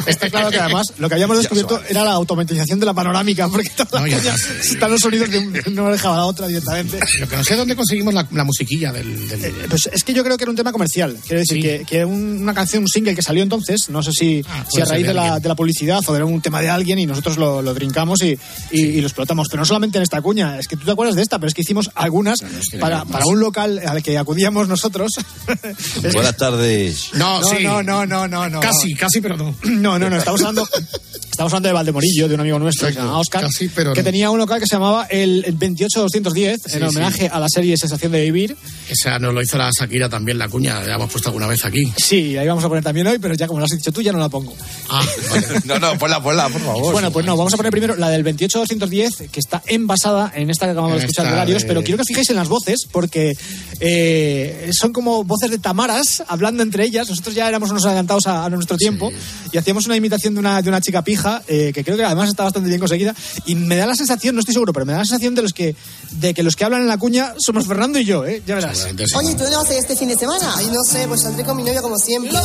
Está claro que además lo que habíamos descubierto era la automatización de la panorámica, porque todas No, están los sonidos de, un- de una oreja a la otra directamente. Lo que no sé dónde conseguimos la, la musiquilla del... del- Pues es que yo creo que era un tema comercial. Quiero decir que, que un- una canción, un single que salió entonces, no sé si, si a raíz la, de la publicidad o de era un tema de alguien y nosotros lo, lo trincamos y, y, y lo explotamos. Pero no solamente en esta cuña, es que tú te acuerdas de esta, pero es que hicimos algunas para, para un local al que acudíamos nosotros. Buenas tardes. No, No, sí. no, no, no, no, no. Casi, casi, pero no. No, no, no, estamos hablando. Estamos hablando de Valdemorillo, de un amigo nuestro que se llama Oscar, casi, pero que no. tenía un local que se llamaba el, el 28210 Sí, en homenaje a la serie Sensación de Vivir. Esa nos lo hizo la Shakira también, la cuña. La hemos puesto alguna vez aquí. Sí, ahí vamos a poner también hoy, pero ya como lo has dicho tú, ya no la pongo. Ah, No, no, ponla, ponla, por favor. Bueno, pues no, vamos a poner primero la del 28210, que está envasada en esta que acabamos de En escuchar de Horarios, de- pero quiero que os fijéis en las voces, porque eh, son como voces de tamaras hablando entre ellas. Nosotros ya éramos unos adelantados a, a nuestro tiempo y hacíamos una imitación de una, de una chica pija, eh, que creo que además está bastante bien conseguida, y me da la sensación, no estoy seguro, pero me da la sensación de los que, de que los que hablan en la cuña somos Fernando y yo, ¿eh? Ya verás. Oye, ¿tú no vas a ir este fin de semana? Ay, no sé, pues saldré con mi novio como siempre.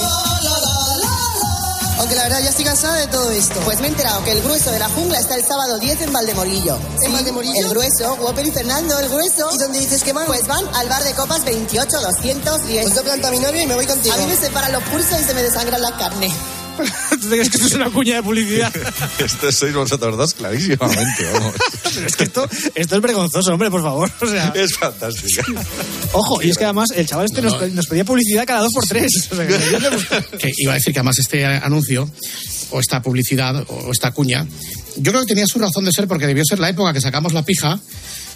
Aunque la verdad ya estoy cansada de todo esto. Pues me he enterado que el grueso de la jungla está el sábado 10 en Valdemorillo. ¿En Valdemorillo? El grueso, Whopper y Fernando, el grueso. ¿Y dónde dices que van? Pues van al bar de copas 28 210. Pues yo planto a mi novio y me voy contigo. A mí me separan los pulsos y se me desangran la carne. ¿Tú te crees que esto es una cuña de publicidad? Esto sois vosotros dos, clarísimamente, vamos. Pero es que esto, esto es vergonzoso, hombre, por favor. O sea, Es fantástica. ojo, y es que además el chaval este nos, nos pedía publicidad cada dos por tres. O sea, que que iba a decir que además este anuncio o esta publicidad o esta cuña yo creo que tenía su razón de ser porque debió ser la época que sacamos la pija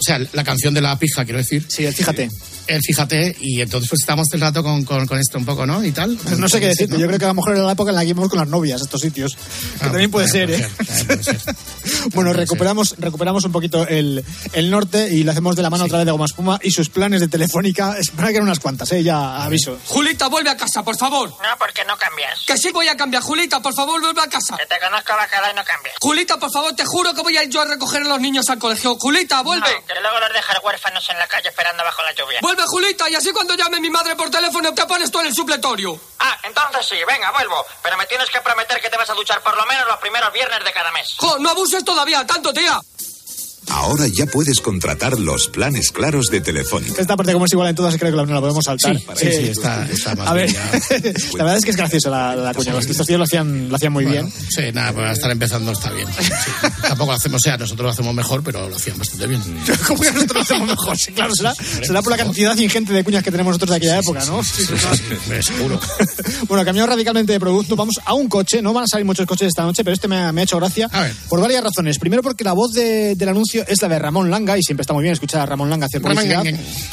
o sea la canción de la pija quiero decir Sí, el fíjate. el fíjate y entonces pues estamos el rato con, con, con esto un poco no y tal Pues no sé qué decirte. Yo creo que a lo mejor era la época en la que íbamos con las novias a estos sitios. Que Ah, también puede ser, ¿eh? también puede ser. Bueno, recuperamos, recuperamos un poquito el, el norte y lo hacemos de la mano otra vez de Goma Espuma y sus planes de Telefónica. Es para que eran unas cuantas, ¿eh? Ya aviso. Julita, vuelve a casa, por favor. No, porque no cambias. Que sí voy a cambiar. Julita, por favor, vuelve a casa. Que te conozco la cara y no cambias. Julita, por favor, te juro que voy a ir yo a recoger a los niños al colegio. Julita, vuelve. No, que luego los dejar huérfanos en la calle esperando bajo la lluvia. Vuelve, Julita, y así cuando llame mi madre por teléfono te pones tú en el supletorio. Ah, entonces sí, venga, vuelvo. Pero me tienes que prometer que te vas a duchar por lo menos los primeros viernes de cada mes. Jo, no abuses todavía, tanto, tía. Ahora ya puedes contratar los planes claros de Telefónica. Esta parte, como es igual en todas, creo que la, no la podemos saltar. Sí, sí, sí, está- está más A ver, bien la verdad es que es gracioso la, la cuña. Los estos tíos lo hacían, lo hacían muy Bueno, bien. sí nada pues estar empezando está bien Sí, tampoco lo hacemos o sea nosotros lo hacemos mejor pero lo hacían bastante bien ¿Cómo que nosotros lo hacemos mejor? Sí, claro, será, será por la cantidad ingente de cuñas que tenemos nosotros de aquella época, ¿no? seguro Bueno, cambiamos radicalmente de producto. Vamos a un coche. No van a salir muchos coches esta noche, pero este me ha, me ha hecho gracia por varias razones. Primero, porque la voz de- del anuncio es la de Ramón Langa y siempre está muy bien escuchar a Ramón Langa hacer publicidad.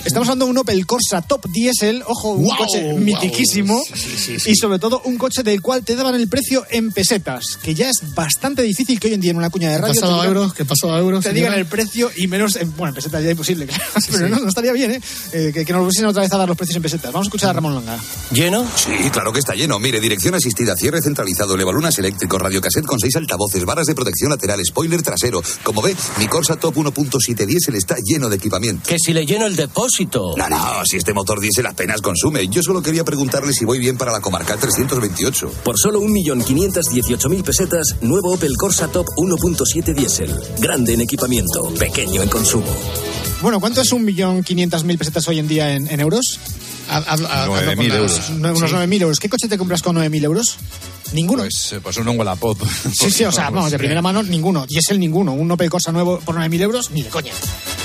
Estamos hablando de un Opel Corsa Top Diesel. Ojo, un coche guau. mitiquísimo. Sí, sí, sí. Y sobre todo, un coche del cual te daban el precio en pesetas, que ya es bastante difícil que hoy en día en una cuña de ¿Qué radio. pasado te a euros? ¿Qué pasado a euros? te digan el precio y menos en, bueno en pesetas ya imposible claro. pero no, no estaría bien ¿eh? Eh, que, que nos volviesen otra vez a dar los precios en pesetas vamos a escuchar a Ramón Langa ¿Lleno? Sí, claro que está lleno. Mire, dirección asistida, cierre centralizado, levalunas eléctricos, radiocassette con seis altavoces, barras de protección lateral, spoiler trasero. Como ve, mi Corsa Top 1.7 diésel está lleno de equipamiento. Que si le lleno el depósito. No, no, si este motor diésel apenas consume. Yo solo quería preguntarle si voy bien para la comarca 328. Por solo 1.518.000 pesetas, nuevo Opel Corsa Top 1.7 diésel. Grande en equipamiento, pequeño en consumo. bueno ¿cuánto es un millón quinientas mil pesetas hoy en día en, en euros? Haz- haz- haz- hazlo 9.000 con las- euros. No, unos Sí. nueve mil euros ¿qué coche te compras con nueve mil euros? Ninguno Pues, eh, pues un Wallapop. Sí, sí, o sea, vamos, de primera mano, ninguno. Diésel, ninguno. Un Opel Corsa nuevo por 9.000 euros, ni de coña.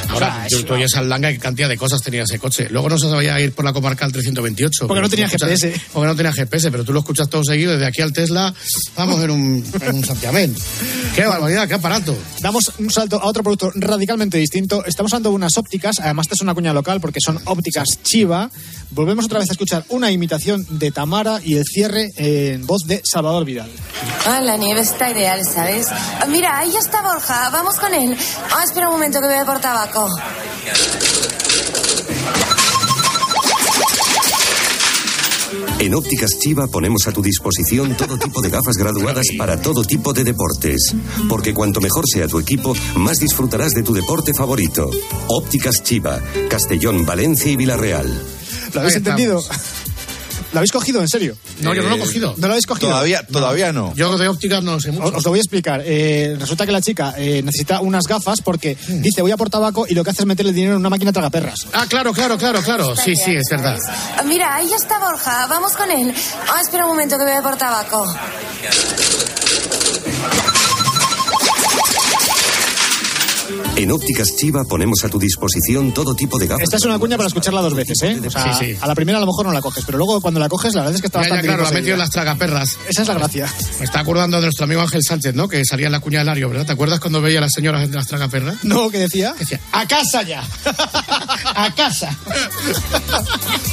Ahora, tú, tú oyes al Langa qué cantidad de cosas tenía ese coche. Luego no se sabía ir por la comarca al 328. Porque no tenía escuchas- GPS. Porque no tenía GPS, pero tú lo escuchas todo seguido. Desde aquí al Tesla, vamos en un, en un santiamén. ¡Qué barbaridad, qué aparato! Damos un salto a otro producto radicalmente distinto. Estamos hablando de unas ópticas, además esta es una cuña local porque son ópticas Chiva. Volvemos otra vez a escuchar una imitación de Tamara y el cierre en voz de Salvador Vidal. Ah, la nieve está ideal, ¿sabes? Ah, Mira, ahí ya está Borja, vamos con él. Ah, espera un momento que voy a por tabaco. En Ópticas Chiva ponemos a tu disposición todo tipo de gafas graduadas para todo tipo de deportes. Porque cuanto mejor sea tu equipo, más disfrutarás de tu deporte favorito. Ópticas Chiva, Castellón, Valencia y Villarreal. ¿Lo habéis entendido? ¿Lo habéis cogido, en serio? No, yo no lo he Eh, cogido. ¿No lo habéis cogido? Todavía, todavía no. Yo de ópticas no sé mucho. Os, os lo voy a explicar. Eh, resulta que la chica eh, necesita unas gafas porque Hmm. dice voy a por tabaco y lo que hace es meterle dinero en una máquina tragaperras. Ah, claro, claro, claro, claro. Sí, sí, es verdad. Mira, ahí ya está Borja. Vamos con él. Ah, espera un momento que voy a por tabaco. En Ópticas Chiva ponemos a tu disposición todo tipo de gafas. Esta es una cuña para escucharla dos veces, ¿eh? O sea, Sí, sí. a la primera a lo mejor no la coges, pero luego cuando la coges la verdad es que está Ya, ya, bastante claro, bien la ha metido en las tragaperras. Esa es la gracia. Me está acordando de nuestro amigo Ángel Sánchez, ¿no? Que salía en la cuña del Lario, ¿verdad? ¿Te acuerdas cuando veía a las señoras en las tragaperras? No, ¿qué decía? Decía, a casa ya. a casa.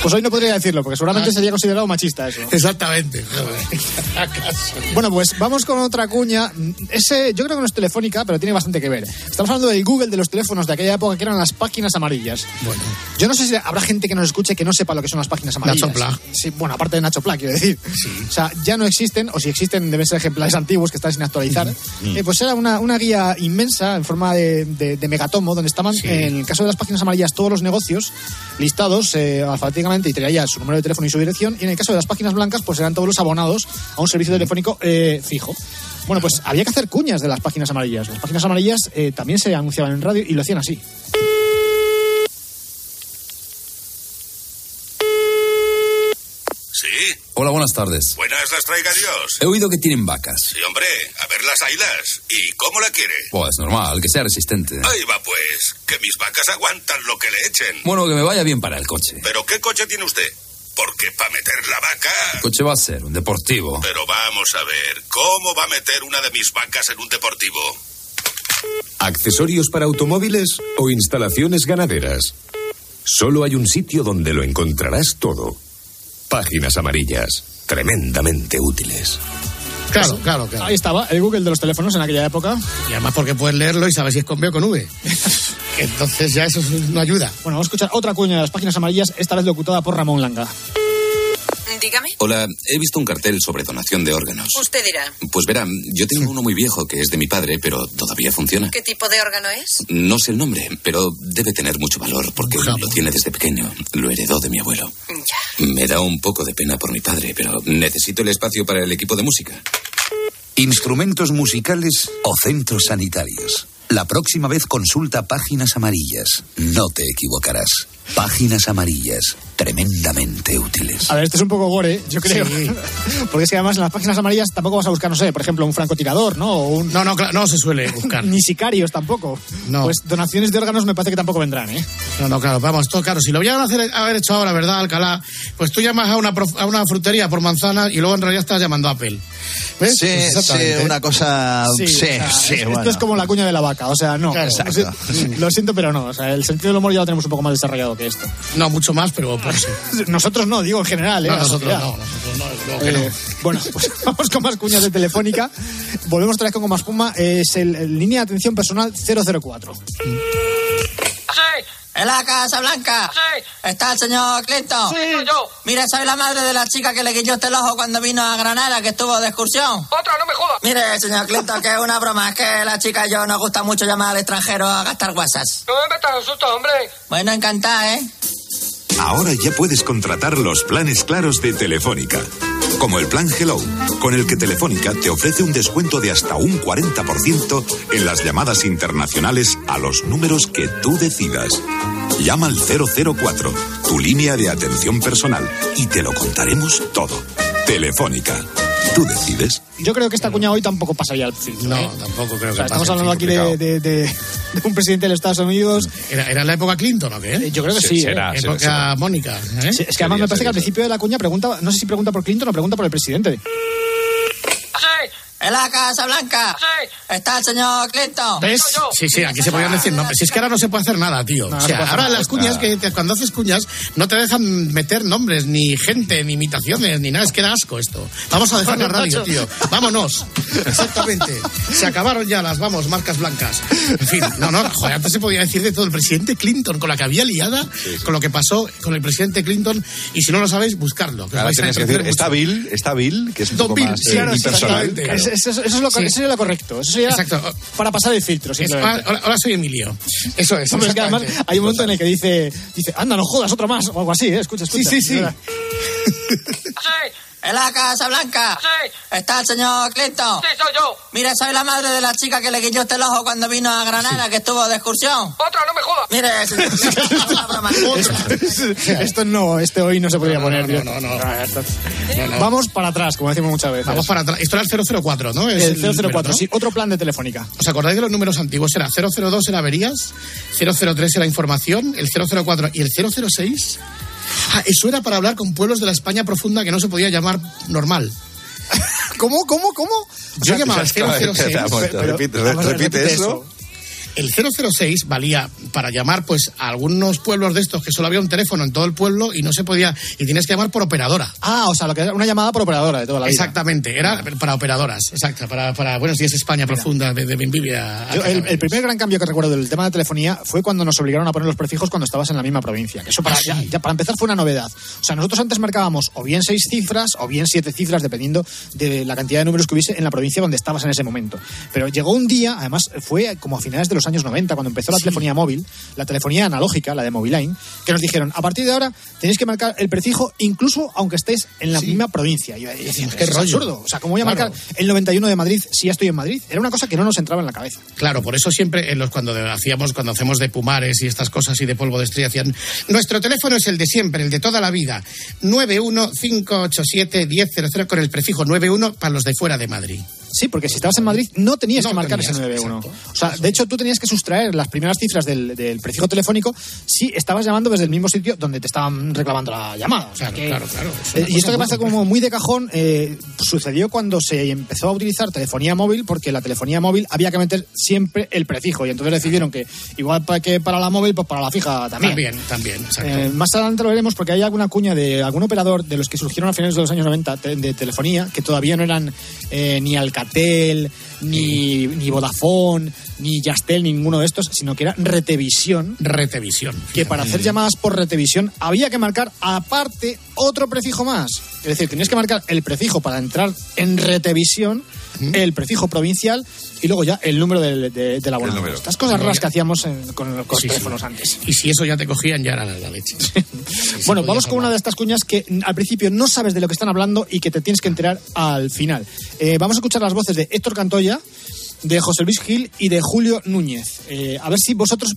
Pues hoy no podría decirlo, porque seguramente Ah. sería considerado machista eso. Exactamente. joder. a casa. Bueno, pues vamos con otra cuña. Ese, yo creo que no es telefónica, pero tiene bastante que ver. Estamos hablando del Google de los teléfonos de aquella época que eran las páginas amarillas. Bueno. Yo no sé si habrá gente que nos escuche que no sepa lo que son las páginas amarillas. Nacho Pla. Sí, bueno, aparte de Nacho Pla, quiero decir. O sea, ya no existen, o si existen deben ser ejemplares antiguos que están sin actualizar. Eh, pues era una, una guía inmensa en forma de, de- de megatomo, donde estaban, en el caso de las páginas amarillas, todos los negocios listados eh, alfabéticamente y traía su número de teléfono y su dirección. Y en el caso de las páginas blancas, pues eran todos los abonados a un servicio telefónico eh, fijo. Bueno, pues había que hacer cuñas de las páginas amarillas. Las páginas amarillas eh, también se anunciaban en radio y lo hacían así. Sí, Hola, buenas tardes. buenas las traiga Dios. He oído que tienen vacas. Sí, hombre, a ver las ailas. ¿Y cómo la quiere? Pues normal, que sea resistente. Ahí va pues, que mis vacas aguantan lo que le echen. Bueno, que me vaya bien para el coche. ¿Pero qué coche tiene usted? Porque para meter la vaca... El coche va a ser un deportivo. Pero vamos a ver, ¿cómo va a meter una de mis vacas en un deportivo? ¿Accesorios para automóviles o instalaciones ganaderas? Solo hay un sitio donde lo encontrarás todo. Páginas amarillas, tremendamente útiles. Claro, claro, claro. Ahí estaba, el Google de los teléfonos en aquella época. Y además porque puedes leerlo y sabes si es con B o con V. Entonces ya eso es una ayuda. Bueno, vamos a escuchar otra cuña de las páginas amarillas, esta vez locutada por Ramón Langa. Dígame. Hola, he visto un cartel sobre donación de órganos. Usted dirá, Pues verá, yo tengo uno muy viejo que es de mi padre, pero todavía funciona. ¿qué tipo de órgano es? No sé el nombre, pero debe tener mucho valor porque lo tiene desde pequeño. Lo heredó de mi abuelo. Me da un poco de pena por mi padre, pero necesito el espacio para el equipo de música. Instrumentos musicales o centros sanitarios. La próxima vez consulta páginas amarillas. No te equivocarás. Páginas amarillas, tremendamente útiles. A ver, este es un poco gore, yo creo. Porque es que además en las páginas amarillas tampoco vas a buscar, no sé, por ejemplo, un francotirador, ¿no? O un... No, no, claro, no se suele buscar. Ni sicarios tampoco. No. Pues donaciones de órganos me parece que tampoco vendrán, ¿eh? No, no, claro, vamos, todo claro. Si lo hubieran hacer, haber hecho ahora, ¿verdad, Alcalá? Pues tú llamas a una, prof- a una frutería por manzana y luego en realidad estás llamando a Apple. ¿Ves? Sí, Pues sí, una cosa. Sí, sí, o sea, esto bueno. es como la cuña de la vaca, o sea, no. Claro, lo, siento, lo siento, pero no. O sea, el sentido del humor ya lo tenemos un poco más desarrollado que esto. No, mucho más, pero pues sí. Nosotros no, digo en general, ¿eh? No, nosotros no, nosotros no, Eh, Bueno, pues vamos con más cuñas de Telefónica. Volvemos otra vez con más Puma. Es el, el línea de atención personal 004. Sí. En la Casa Blanca. Sí. Está el señor Clinton. Sí, soy yo. Mire, soy la madre de la chica que le guilló este ojo cuando vino a Granada, que estuvo de excursión. Otra, no me jodas. Mire, señor Clinton, que es una broma. Es que la chica y yo nos gusta mucho llamar al extranjero a gastar guasas. No me metas en susto, hombre. Bueno, encantada, ¿eh? Ahora ya puedes contratar los planes claros de Telefónica. Como el plan Hello, con el que Telefónica te ofrece un descuento de hasta un 40% en las llamadas internacionales a los números que tú decidas. Llama al 004, tu línea de atención personal, y te lo contaremos todo. Telefónica. Tú decides. Yo creo que esta cuña hoy tampoco pasaría al filtro. No, ¿eh? tampoco creo O que sea, estamos hablando sí, aquí de, complicado. de- de- de un presidente de los Estados Unidos. ¿Era, era en la época Clinton o qué? Eh, Yo creo que sí. ¿eh? Época Mónica. ¿eh? Sí, es que además me parece que al principio de la cuña pregunta, no sé si pregunta por Clinton o pregunta por el presidente. En la Casa Blanca. Sí. Está el señor Clinton. ¿Ves? Sí, sí, aquí se podían decir nombres. Si es que ahora no se puede hacer nada, tío. No, o sea, ahora las cuñas, que te- cuando haces cuñas, no te dejan meter nombres, ni gente, ni imitaciones, ni nada. Es que da asco esto. Vamos a dejar la radio, tío. Vámonos. Exactamente. Se acabaron ya las, vamos, marcas blancas. En fin, no, no, joder, antes se podía decir de todo. El presidente Clinton, con la que había liada, con lo que pasó con el presidente Clinton. Y si no lo sabéis, buscarlo. que Ahora vais a tienes que decir, está. Bill, está Bill, que es un Don poco Bill, más sí, eh, claro, sí, impersonal. Eso, eso es lo, Sí. eso sería lo correcto. Eso sería Exacto. para pasar el filtro, Es- simplemente. hola, hola, soy Emilio. Eso es. Hombre, es que además hay un momento en el que dice, dice, anda, no jodas, otro más, o algo así, ¿eh? Escucha, escucha. Sí, sí, sí. En la Casa Blanca. ¿Está el señor Clinton? Sí, soy yo. Mire, soy la madre de la chica que le guiñó este el ojo cuando vino a Granada, que estuvo de excursión. Otra, no me jodas. Mire, señor, una broma. Esto no, este hoy no se podría poner. no, no. Ah, esto- Vamos para atrás, como decimos muchas veces. Vamos para atrás. Esto era el 004, ¿no? Es El 004, número, ¿no? sí, otro plan de Telefónica. ¿Os acordáis de los números antiguos? Era 002 era averías, 003 era información, el 004 y el 006. Ah, eso era para hablar con pueblos de la España profunda que no se podía llamar normal. ¿Cómo, cómo, cómo? Yo llamaba al 006. Vamos, pero- repite, repite repetir eso. El 006 valía para llamar pues a algunos pueblos de estos que solo había un teléfono en todo el pueblo y no se podía y tienes que llamar por operadora. Ah, o sea, lo que era una llamada por operadora de toda la vida. Exactamente, era para operadoras, exacto, para, para buenos días España profunda de, de Benvivia. a- Yo, el, el primer gran cambio que recuerdo del tema de telefonía fue cuando nos obligaron a poner los prefijos cuando estabas en la misma provincia. Que eso para, Ah, ya, ya para empezar fue una novedad. O sea, nosotros antes marcábamos o bien seis cifras o bien siete cifras, dependiendo de la cantidad de números que hubiese en la provincia donde estabas en ese momento. Pero llegó un día, además fue como a finales de los años 90, cuando empezó la telefonía móvil, la telefonía analógica, la de Moviline, que nos dijeron, a partir de ahora tenéis que marcar el prefijo incluso aunque estéis en la misma provincia. Y yo decía, Qué "Eso es rollo". absurdo. O sea, ¿cómo voy a Claro. marcar el 91 de Madrid si ya estoy en Madrid? Era una cosa que no nos entraba en la cabeza. Claro, por eso siempre en los cuando hacíamos cuando hacemos de pumares y estas cosas y de polvo de estrella hacían nuestro teléfono es el de siempre, el de toda la vida. 915871000 con el prefijo 91 para los de fuera de Madrid. Sí, porque si estabas en Madrid no tenías No que marcar tenías, ese 91. O sea, de hecho tú tenías que sustraer las primeras cifras del, del prefijo telefónico si estabas llamando desde el mismo sitio donde te estaban reclamando la llamada. O sea, Claro, que- claro, claro. Es Eh, y esto que pasa como muy de cajón eh, sucedió cuando se empezó a utilizar telefonía móvil porque la telefonía móvil había que meter siempre el prefijo y entonces decidieron que igual pa- que para la móvil pues para la fija también. También, también, exacto. Eh, más adelante lo veremos porque hay alguna cuña de algún operador de los que surgieron a finales de los años 90 te- de telefonía que todavía no eran eh, ni Ni, ni Vodafone, ni Yastel, ni ninguno de estos, sino que era Retevisión. Retevisión. Que para hacer llamadas por Retevisión había que marcar aparte otro prefijo más. Es decir, tenías que marcar el prefijo para entrar en Retevisión, el prefijo provincial y luego ya el número del- de, de la abonado. Estas cosas raras que hacíamos en- con, los Sí, sí. teléfonos antes. Y si eso ya te cogían, ya era la, leche. Bueno, vamos con hablar. una de estas cuñas que al principio no sabes de lo que están hablando y que te tienes que enterar al final. Eh, vamos a escuchar las voces de Héctor Cantoya, de José Luis Gil y de Julio Núñez. Eh, a ver si vosotros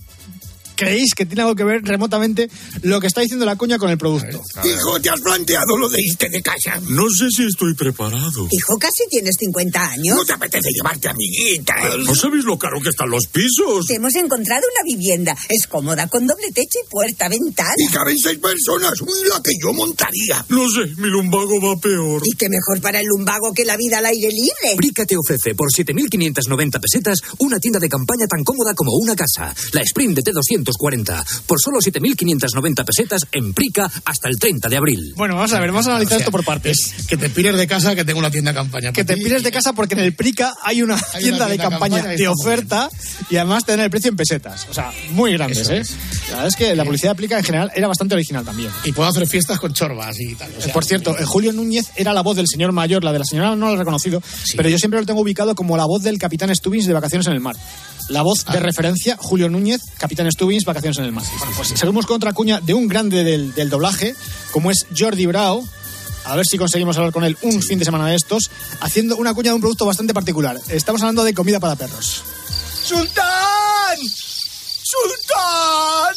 creéis que tiene algo que ver remotamente lo que está diciendo la cuña con el producto. Hijo, ¿te has planteado lo de irte de casa? No sé si estoy preparado. Hijo, casi tienes 50 años. ¿No te apetece llevarte amiguitas? ¿No sabéis lo caro que están los pisos? Te hemos encontrado una vivienda. Es cómoda, con doble techo y puerta, ventana. Y caben seis personas. Uy, la que yo montaría. No sé, mi lumbago va peor. Y qué mejor para el lumbago que la vida al aire libre. Brica te ofrece por 7.590 pesetas una tienda de campaña tan cómoda como una casa. La Sprint de T240. Por solo 7.590 pesetas en Prica hasta el 30 de abril. Bueno, vamos a ver, vamos a analizar O sea, esto por partes. Que te pires de casa, que tengo una tienda de campaña. Que te pires de casa porque en el Prica hay una Hay tienda una de campaña de oferta y además te dan el precio en pesetas. O sea, muy grandes, Eso ¿eh? es. La verdad es que la publicidad de Prica en general era bastante original también. Y puedo hacer fiestas con chorbas y tal. o sea, Por cierto, Julio Núñez era la voz del señor mayor, la de la señora no la he reconocido, pero yo siempre lo tengo ubicado como la voz del capitán Stubbins de Vacaciones en el Mar. La voz Ah. de referencia, Julio Núñez, capitán Stubbins, Vacaciones en el Mar. Bueno, pues seguimos con otra cuña de un grande del, del doblaje, como es Jordi Brao. A ver si conseguimos hablar con él un fin de semana de estos, haciendo una cuña de un producto bastante particular. Estamos hablando de comida para perros. ¡Sultán! ¡Sultán!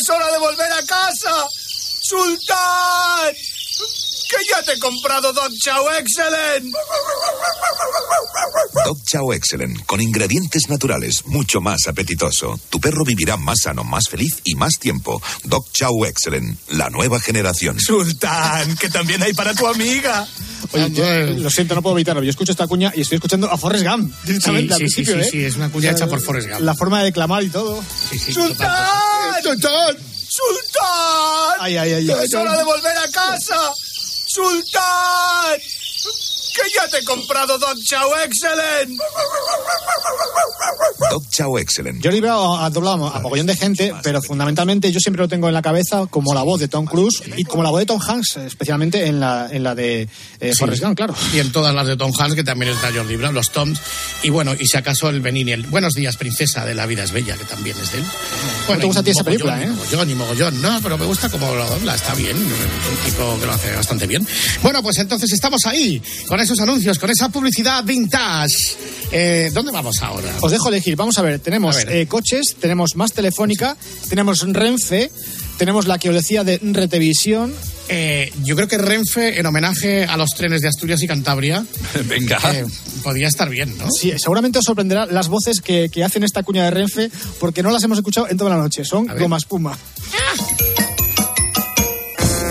¡Es hora de volver a casa! ¡Sultán! ¡Que ya te he comprado Dog Chow Excellent! Dog Chow Excellent, con ingredientes naturales, mucho más apetitoso. Tu perro vivirá más sano, más feliz y más tiempo. Dog Chow Excellent, la nueva generación. ¡Sultán! ¡Que también hay para tu amiga! Oye, yo, lo siento, no puedo evitarlo. Yo escucho esta cuña y estoy escuchando a Forrest Gump. directamente al sí, sí, principio, sí, ¿eh? sí, es una cuña hecha por Forrest Gump. La forma de declamar y todo. Sí, sí, ¡Sultán! total, ¡Sultán! ¡Sultán! Ay, ay, ay, ay. ¡Es hora de volver a casa! ¡Sultán! ¡Que ya te he comprado Dog Chow Excellent! Dog Chow Excellent. Yo iba a doblar a mogollón de gente, pero fundamentalmente yo siempre lo tengo en la cabeza como la voz de Tom Cruise y como la voz de Tom Hanks, especialmente en la, en la de eh, Forrest Gump, claro. Y en todas las de Tom Hanks, que también está Jordi Brown, los Toms. Y bueno, y si acaso el Benini, el Buenos días, princesa de la vida es bella, que también es de él. ¿Cómo te gusta a ti esa mogollón, película, eh? Mogollón, ni mogollón. No, pero me gusta como lo dobla, está bien. Es un tipo que lo hace bastante bien. Bueno, pues entonces estamos ahí, con esos anuncios, con esa publicidad vintage. Eh, ¿Dónde vamos ahora? Os dejo elegir. Vamos a ver, tenemos A ver. eh, coches, tenemos más telefónica, tenemos Renfe, tenemos la que os decía de Retevisión. Eh, yo creo que Renfe, en homenaje a los trenes de Asturias y Cantabria, Venga. eh, podría estar bien, ¿no? Sí, seguramente os sorprenderá las voces que, que hacen esta cuña de Renfe, porque no las hemos escuchado en toda la noche. Son goma espuma.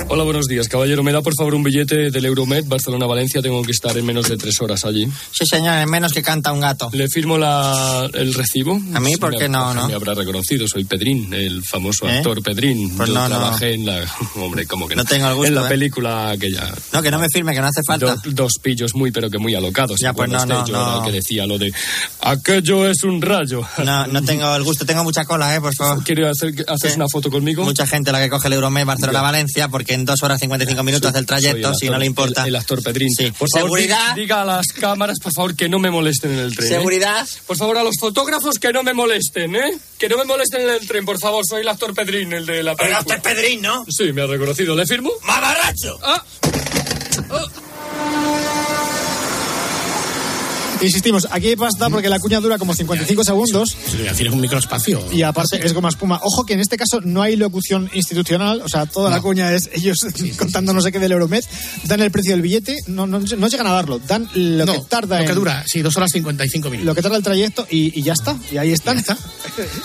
Hola, buenos días, caballero. ¿Me da por favor un billete del Euromed Barcelona-Valencia? Tengo que estar en menos de tres horas allí. Sí, señor, en menos que canta un gato. ¿Le firmo la, el recibo? A mí, ¿por qué no, no? Me habrá reconocido, soy Pedrín, el famoso ¿Eh? actor Pedrín. Pues Yo no, no. trabajé en la... Hombre, ¿cómo que no? No tengo el gusto, En la ¿eh? película aquella... No, que no me firme, que no hace falta. Do- dos pillos muy, pero que muy alocados. Ya, ¿se pues no, no, Yo era no. el que decía lo de... Aquello es un rayo. No, no tengo el gusto, tengo mucha cola, ¿eh? Por favor. ¿Quiere hacer, haces Sí. una foto conmigo? Mucha gente la que coge el Euromed Barcelona-Valencia porque en dos horas 55 minutos hace el trayecto, si el no le actor- importa. El, el actor Pedrín. Sí. Por favor, Seguridad. di- diga a las cámaras, por favor, que no me molesten en el tren. ¿eh? Seguridad. Por favor, a los fotógrafos que no me molesten, ¿eh? Que no me molesten en el tren, por favor. Soy el actor Pedrín, el de la película. usted es Pedrín, ¿no? Sí, me ha reconocido. ¿Le firmo? ¡Mamarracho! Ah, Insistimos, aquí basta porque la cuña dura como 55 segundos Si es un microespacio. y aparte es goma espuma. Ojo que en este caso no hay locución institucional, o sea, toda la cuña es ellos contando no sé qué del Euromed, dan el precio del billete, no, no, no llegan a darlo, dan lo No, que tarda lo que en- dura, sí, dos horas 55 minutos. lo que tarda el trayecto y, y ya está, y ahí están.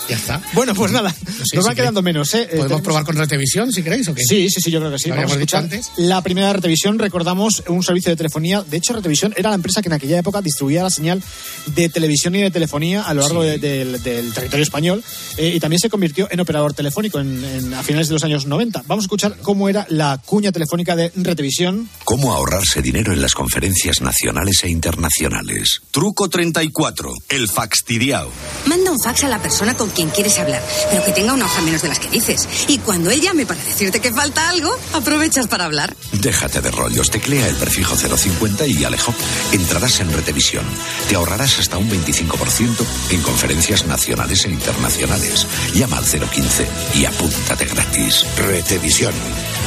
Ya está. Bueno, pues nada, Sí, nos sí, van quedando que- menos, ¿eh? Eh, ¿Podemos tenemos- probar con Retevisión, si queréis, o qué? Sí, sí, sí, yo creo que sí. ¿Lo Vamos a habíamos dicho antes? La primera Retevisión, recordamos, un servicio de telefonía. De hecho, Retevisión era la empresa que en aquella época distribuía la señal de televisión y de telefonía a lo largo de- del, del territorio español eh, y también se convirtió en operador telefónico en, en- a finales de los años 90. Vamos a escuchar cómo era la cuña telefónica de Retevisión. ¿Cómo ahorrarse dinero en las conferencias nacionales e internacionales? Truco 34. El faxtidiao. Manda un fax a la persona con quien quieres hablar, pero que tenga una hoja menos de las que dices. Y cuando él llame para decirte que falta algo, aprovechas para hablar. Déjate de rollos, teclea el prefijo 050 y alejo. Entrarás en Retevisión. Te ahorrarás hasta un 25% en conferencias nacionales e internacionales. Llama al 015 y apúntate gratis. Retevisión.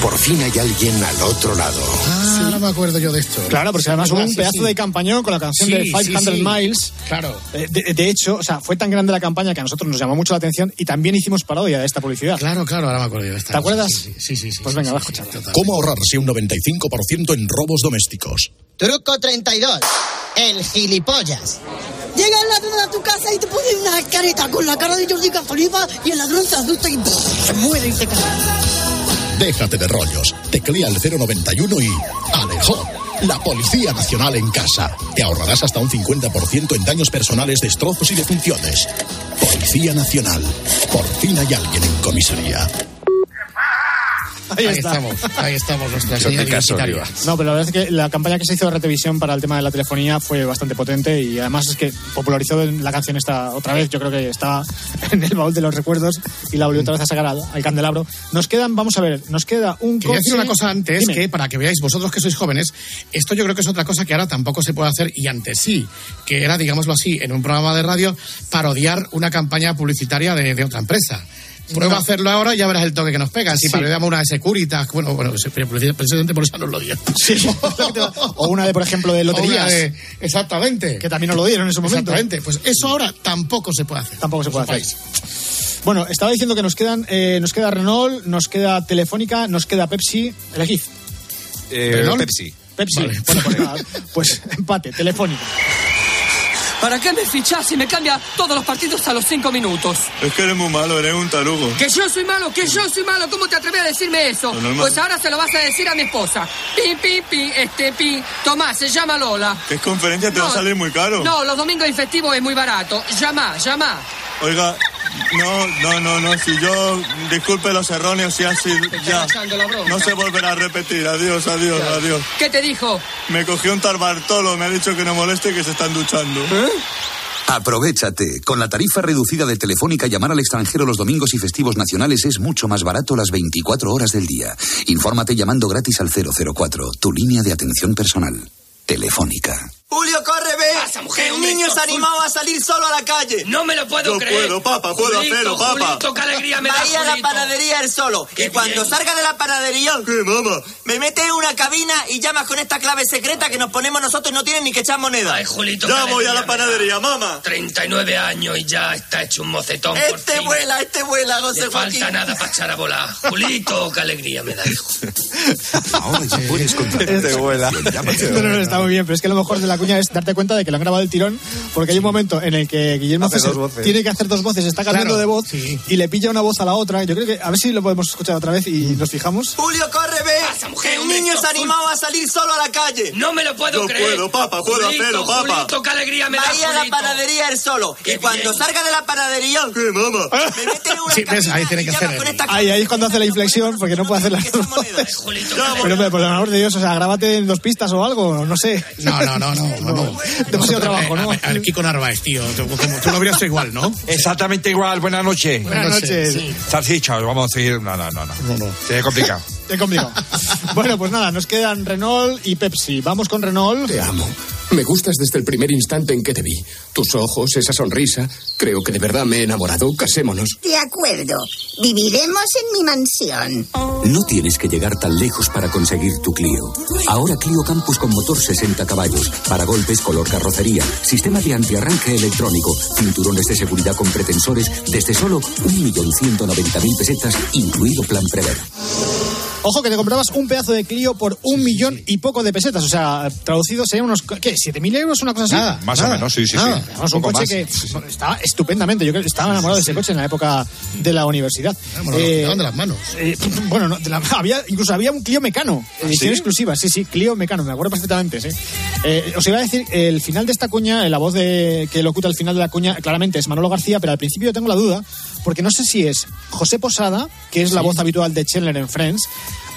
Por fin hay alguien al otro lado. Ah, no me acuerdo yo de esto. Claro, porque además hubo un Sí, pedazo sí. de campañón con la canción Sí, de sí, 500 sí. Miles. Claro. Eh, De, de hecho, o sea, fue tan grande la campaña que a nosotros nos llamó mucho la atención y también hicimos parodia de esta publicidad. Claro, claro, ahora me acuerdo yo de esta ¿Te cosa, acuerdas? Sí, sí, sí. sí, Pues sí, venga, sí, va a sí, escucharla. ¿Cómo ahorrarse un 95% en robos domésticos? Truco 32. El gilipollas. Llega el ladrón a tu casa y te pone una careta con la cara de Jordi Cazoliva y el ladrón se asusta y se muere y se cae. Déjate de rollos. Teclea el 091 y alejó. La Policía Nacional en casa. Te ahorrarás hasta un 50% en daños personales, destrozos y defunciones. Policía Nacional. Por fin hay alguien en comisaría. Ahí, estamos, ahí estamos, nuestra señal identitaria. No, pero la verdad es que la campaña que se hizo de Retevisión para el tema de la telefonía fue bastante potente y además es que popularizó la canción esta otra vez. Yo creo que está en el baúl de los recuerdos y la volvió otra vez a sacar al, al candelabro. Nos quedan, vamos a ver, nos queda un Quería decir una cosa antes, Dime. que para que veáis vosotros que sois jóvenes, esto yo creo que es otra cosa que ahora tampoco se puede hacer y antes sí, que era, digámoslo así, en un programa de radio, parodiar una campaña publicitaria de, de otra empresa. Prueba a hacerlo ahora y ya verás el toque que nos pega. Si Sí. parodiamos una de Securitas, bueno, bueno, precisamente por eso nos lo dio. Sí. o una de, por ejemplo, de loterías, de- exactamente. que también nos lo dieron en su momento. Exactamente. Pues eso ahora tampoco se puede hacer. Tampoco se puede hacer. Bueno, estaba diciendo que nos quedan, eh, nos queda Renault, nos queda Telefónica, nos queda Pepsi. Elegid. Eh, ¿Renault? Pepsi. Pepsi. Bueno, pues pues empate, Telefónica. ¿Para qué me fichás si me cambia todos los partidos a los cinco minutos? Es que eres muy malo, eres un tarugo. Que yo soy malo, que yo soy malo, ¿cómo te atreves a decirme eso? Pues ahora se lo vas a decir a mi esposa. Pi, pi, pi, este pi. Tomás, se llama Lola. Que es conferencia, te va a No. salir muy caro. No, los domingos y festivos es muy barato. Llama, llama. Oiga, No, no, no, no. Si yo disculpe los erróneos, si así ya. No se volverá a repetir. Adiós, adiós, adiós. ¿Qué te dijo? Me cogió un tal Bartolo, me ha dicho que no moleste y que se están duchando. ¿Eh? Aprovechate. Con la tarifa reducida de Telefónica, llamar al extranjero los domingos y festivos nacionales es mucho más barato las 24 horas del día. Infórmate llamando gratis al 004, tu línea de atención personal. Telefónica. Julio, corre, ve. Pasa, mujer, que el hombre, niño se es animado a salir solo a la calle. No me lo puedo Yo creer. puedo, papá, puedo Julito, hacerlo, papá. Julito, qué alegría me da, Vaya a la panadería él solo. Y cuando bien. salga de la panadería, ¿Qué, mamá? me mete en una cabina y llamas con esta clave secreta que nos ponemos nosotros y no tienen ni que echar moneda. Ay, Julito, Ya qué voy a la da. panadería, mamá. 39 años y ya está hecho un mocetón por Este fin. vuela, este vuela, No José le Joaquín. falta nada para echar a volar. Julito, qué alegría me da, hijo. Ahora ya puedes contratar. Este vuela. No, no, no, está muy bien, pero es que lo mejor de la cuña es darte cuenta de que lo han grabado el tirón, porque hay un momento en el que Guillermo Hace tiene que hacer dos voces, está cambiando Claro, de voz sí. y le pilla una voz a la otra. Yo creo que, a ver si lo podemos escuchar otra vez y nos fijamos. Julio, corre, ve. Pasa, mujer, el niño se animado a salir solo a la calle. No me lo puedo Yo creer. puedo, papá, puedo Julito, hacerlo, papá. Julito, qué alegría me da, Vaya a la panadería él solo. Qué y cuando bien. salga de la panadería, ¿Qué, mamá? me mete una Sí, ves, cabina ahí tiene que hacer el- Ahí, ahí es cuando hace la inflexión, porque no puede hacer las dos. Pero, por el amor de Dios, o sea, grábate en dos pistas o algo, no sé. No, no, no, no. no. Demasiado trabajo, ¿no? A ver, a ver, Kiko Narváez, tío. Tú, como- tú lo habrías hecho igual, ¿no? Exactamente igual, buenas noches. Buenas noches. Salchicha, os vamos a seguir. No, no, no, no. Se complicado. Complicado. bueno, pues nada, nos quedan Renault y Pepsi. Vamos con Renault. Te amo. Me gustas desde el primer instante en que te vi. Tus ojos, esa sonrisa. Creo que de verdad me he enamorado. Casémonos. De acuerdo. Viviremos en mi mansión. No tienes que llegar tan lejos para conseguir tu Clio. Ahora Clio Campus con motor 60 caballos, para golpes color carrocería, sistema de antiarranque electrónico, cinturones de seguridad con pretensores desde solo 1.190.000 pesetas, incluido plan prever. Ojo que te comprabas un pedazo de Clio por un millón y poco de pesetas. O sea, traducido serían unos, ¿qué? ¿7.000 euros? Una cosa así. Nada, Más o menos, sí, sí, sí. Vamos, un coche más. que bueno, estaba estupendamente. Yo creo que estaba enamorado de ese coche en la época de la universidad. Bueno, lo Eh, de las manos. eh, bueno, no, de la- había, incluso había un Clio Mecano, edición sí? exclusiva. Sí, sí, Clio Mecano, me acuerdo perfectamente. Sí. Eh, os iba a decir, el final de esta cuña, la voz de, que locuta el final de la cuña, claramente es Manolo García, pero al principio tengo la duda, porque no sé si es José Posada, que es la voz habitual de Chandler en Friends,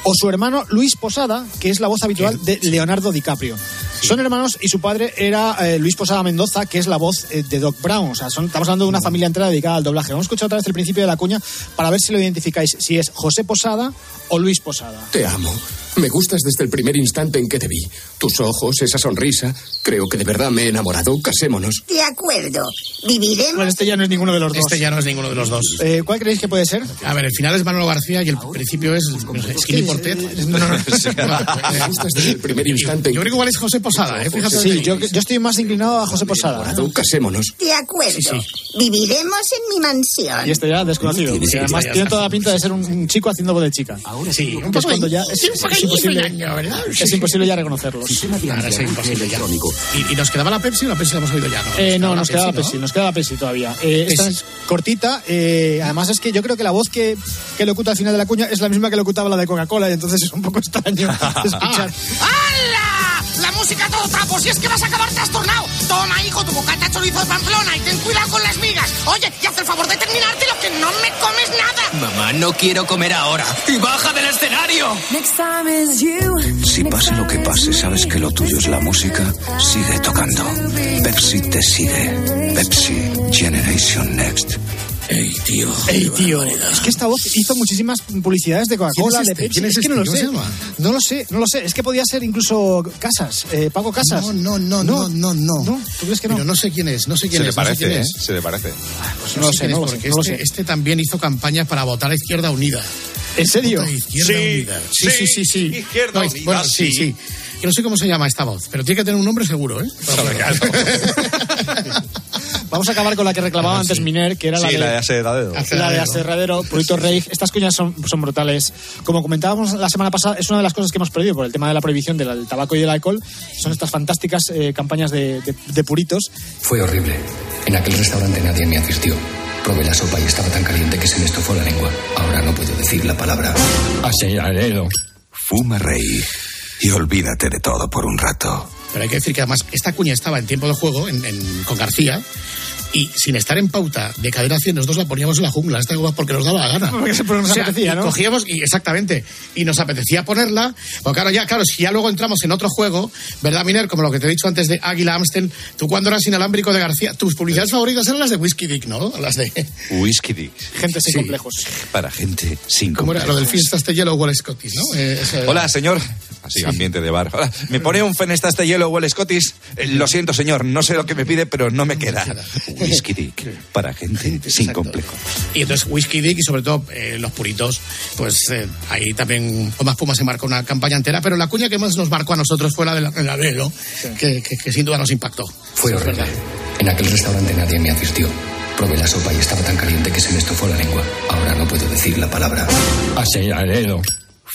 o su hermano Luis Posada, que es la voz habitual de Leonardo DiCaprio. Son hermanos y su padre era eh, Luis Posada Mendoza, que es la voz eh, de Doc Brown. O sea, son- estamos hablando de una familia entera dedicada al doblaje. Vamos a escuchar otra vez el principio de la cuña para ver si lo identificáis, si es José Posada o Luis Posada. Te amo. Me gustas desde el primer instante en que te vi. Tus ojos, esa sonrisa. Creo que de verdad me he enamorado. Casémonos. De acuerdo. Viviremos. Bueno, este ya no es ninguno de los dos. Este ya no es ninguno de los dos. Eh, ¿Cuál creéis que puede ser? A ver, el final es Manolo García y el principio es no sé, Skinny Portet. No, no, no. El primer instante Yo creo que igual es José Posada, ¿eh? Fíjate. Sí, yo, yo estoy más inclinado a José Posada. enamorado. Casémonos. De acuerdo. Viviremos en mi mansión. Y este ya desconocido. Porque además ya tiene toda la pinta de ser un, un chico haciendo voz de chica. Ahora Sí, sí. un es poco cuando ya es, sí, un es poco imposible, es imposible ya reconocerlos. Ahora es imposible ya. ¿Y, y nos quedaba la Pepsi o la Pepsi la hemos oído ya? ¿no? Eh, no, nos queda la. Pepsi, nos queda la Pepsi todavía. Eh, esta Es- es cortita, eh, además es que yo creo que la voz que, que locuta al final de la cuña es la misma que locutaba la de Coca-Cola y entonces es un poco extraño escuchar. ¡Hala! La música a todo trapo, si es que vas a acabar trastornado. Toma, hijo, tu bocata chorizo de Pamplona y ten cuidado con las migas. Oye, y haz el favor de terminártelo, que no me comes nada. Mamá, no quiero comer ahora. ¡Y baja del escenario! Si pase lo que pase, sabes que lo tuyo es la música, sigue tocando. Pepsi te sigue. Pepsi Generation Next. Ey, tío. Ey, tío, es que esta voz hizo muchísimas publicidades de Coca-Cola, ¿Quién es de este? Pepsi. ¿Quién es que no este? No lo sé, no lo sé. Es que podía ser incluso Casas, eh, Paco Casas. No, no, no, no, no, no. ¿No? ¿Tú crees que no? Pero no sé quién es, no sé quién Se le es. no sé parece, quién ¿eh? es. Se le parece. Pues No, no lo sé quién no es, porque no lo este, sé. este también hizo campañas para votar a Izquierda Unida. ¿En serio? Izquierda Sí, Unida. Sí, sí, sí, sí. Izquierda No, Unida, bueno, sí, sí. sí. Yo no sé cómo se llama esta voz, pero tiene que tener un nombre seguro, ¿eh? Vamos a acabar con la que reclamaba antes Miner, que era la Sí, de... la de Aserradero. La de Aserradero, Purito Rey. Estas cuñas son, son brutales. Como comentábamos la semana pasada, es una de las cosas que hemos perdido por el tema de la prohibición del del tabaco y del alcohol. Son estas fantásticas eh, campañas de, de- de puritos. Fue horrible. En aquel restaurante nadie me advirtió. Probé la sopa y estaba tan caliente que se me estofó la lengua. Ahora no puedo decir la palabra. Aserradero. Fuma rey y olvídate de todo por un rato. Pero hay que decir que además esta cuña estaba en tiempo de juego en- con García, y sin estar en pauta de cadena 100, nosotros la poníamos en la jungla, esta goma porque nos daba la gana. Porque se- nos O sea, apetecía, y ¿no? Cogíamos, y exactamente, y nos apetecía ponerla, porque claro, ya, claro, si ya luego entramos en otro juego, ¿verdad, Miner? Como lo que te he dicho antes de Águila Amstel, tú cuando eras inalámbrico de García, tus publicidades favoritas eran las de Whisky Dick, ¿no? Las de... Whisky Dick. Gente sin Sí. complejos. Para gente sin ¿Cómo era? Lo del Fiesta este Yellow Wall Scottish, ¿no? Eh, ese- Hola, señor. Así, ambiente de bar. Hola, ¿me pone un Fenesta este hielo o el Scottish? Eh, lo siento, señor, no sé lo que me pide, pero no me queda. Whisky Dick. Para gente sin complejos. Y entonces Whisky Dick y sobre todo eh, los puritos, pues eh, ahí también Tomás Puma se marcó una campaña entera, pero la cuña que más nos marcó a nosotros fue la de la, la Velo, que, que- que sin duda nos impactó. Fue horrible. En aquel restaurante nadie me advirtió. Probé la sopa y estaba tan caliente que se me estofó la lengua. Ahora no puedo decir la palabra. Aseñalero.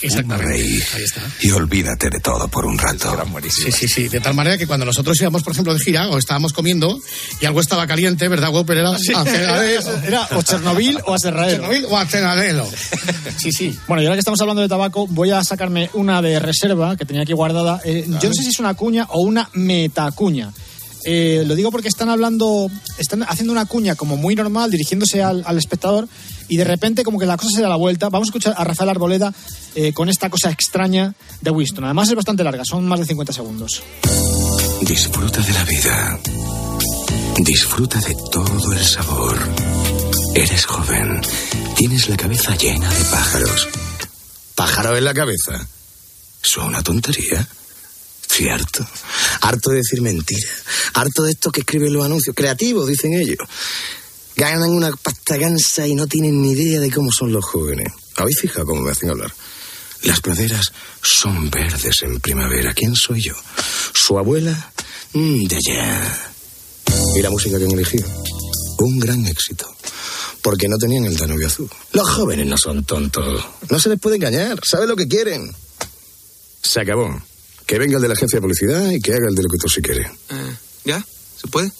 Exactamente. Reír. Ahí está. Y olvídate de todo por un rato. Sí, sí, sí. De tal manera que cuando nosotros íbamos, por ejemplo, de gira o estábamos comiendo y algo estaba caliente, ¿verdad, Whopper? Era, Sí, Acenadero. era o Chernobyl o Aserradero. Chernobyl o. Sí, sí. Bueno, y ahora que estamos hablando de tabaco, voy a sacarme una de reserva que tenía aquí guardada. Eh, yo no sé si es una cuña o una metacuña. Eh, lo digo porque están hablando, están haciendo una cuña como muy normal, dirigiéndose al, al espectador, y de repente como que la cosa se da la vuelta. Vamos a escuchar a Rafael Arboleda eh, con esta cosa extraña de Winston. Además es bastante larga, son más de 50 segundos. Disfruta de la vida. Disfruta de todo el sabor. Eres joven. Tienes la cabeza llena de pájaros. ¿Pájaro en la cabeza? ¿Es una tontería? Cierto. Harto de decir mentiras. Harto de estos que escriben los anuncios. Creativos, dicen ellos. Ganan una pasta gansa y no tienen ni idea de cómo son los jóvenes. ¿Habéis fijado cómo me hacen hablar? Las praderas son verdes en primavera. ¿Quién soy yo? ¿Su abuela? Mm, de allá. ¿Y la música que han elegido? Un gran éxito. Porque no tenían el Danubio azul. Los jóvenes no son tontos. No se les puede engañar. Saben lo que quieren. Se acabó. Que venga el de la agencia de publicidad y que haga el de locutor si quiere. Eh, ¿Ya? ¿Se puede?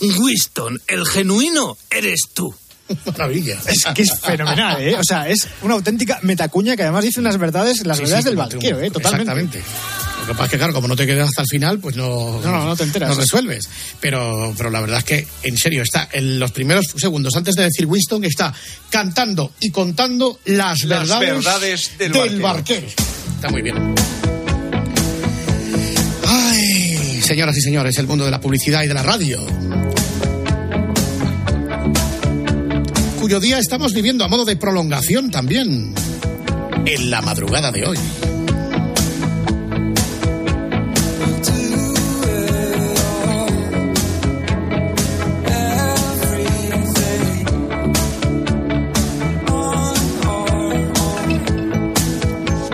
Winston, el genuino eres tú. Maravilla. Es que es fenomenal, ¿eh? O sea, es una auténtica metacuña que además dice unas verdades, las Sí, verdades sí, del tú. ¿eh? Totalmente. Exactamente. Lo que pasa es que, claro, como no te quedas hasta el final, pues no, No, no, no te enteras. no resuelves. Pero, pero la verdad es que, en serio, está en los primeros segundos antes de decir Winston, está cantando y contando las, Las verdades, verdades del barquero. barquero. Está muy bien. Señoras y señores, el mundo de la publicidad y de la radio. Cuyo día estamos viviendo a modo de prolongación también. En la madrugada de hoy.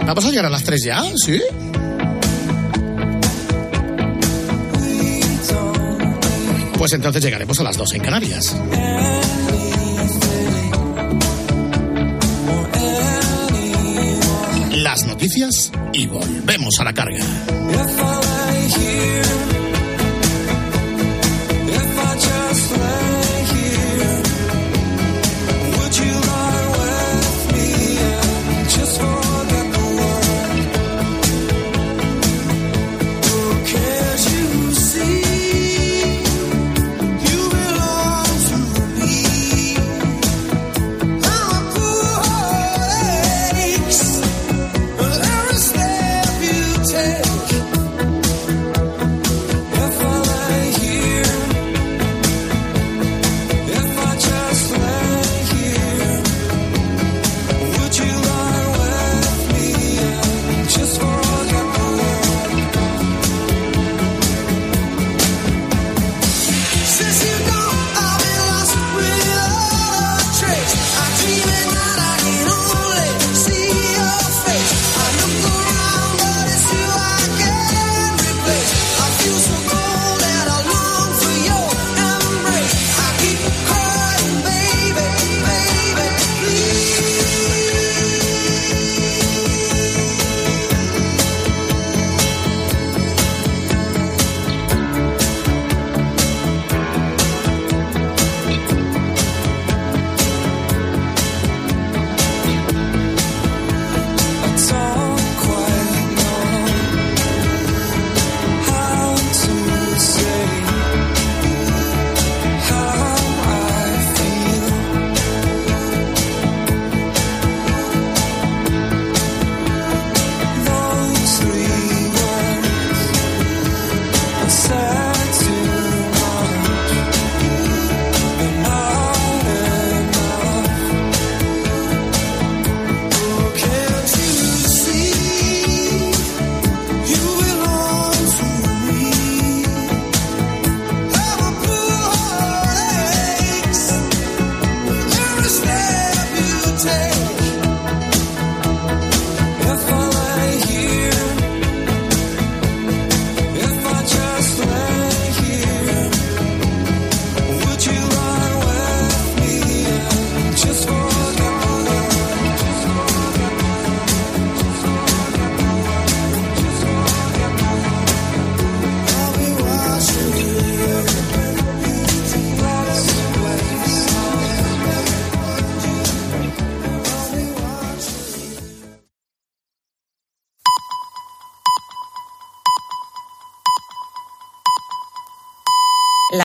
¿Vamos a llegar a las 3 ya? ¿Sí? Pues entonces llegaremos a las 2 en Canarias. Las noticias y volvemos a la carga.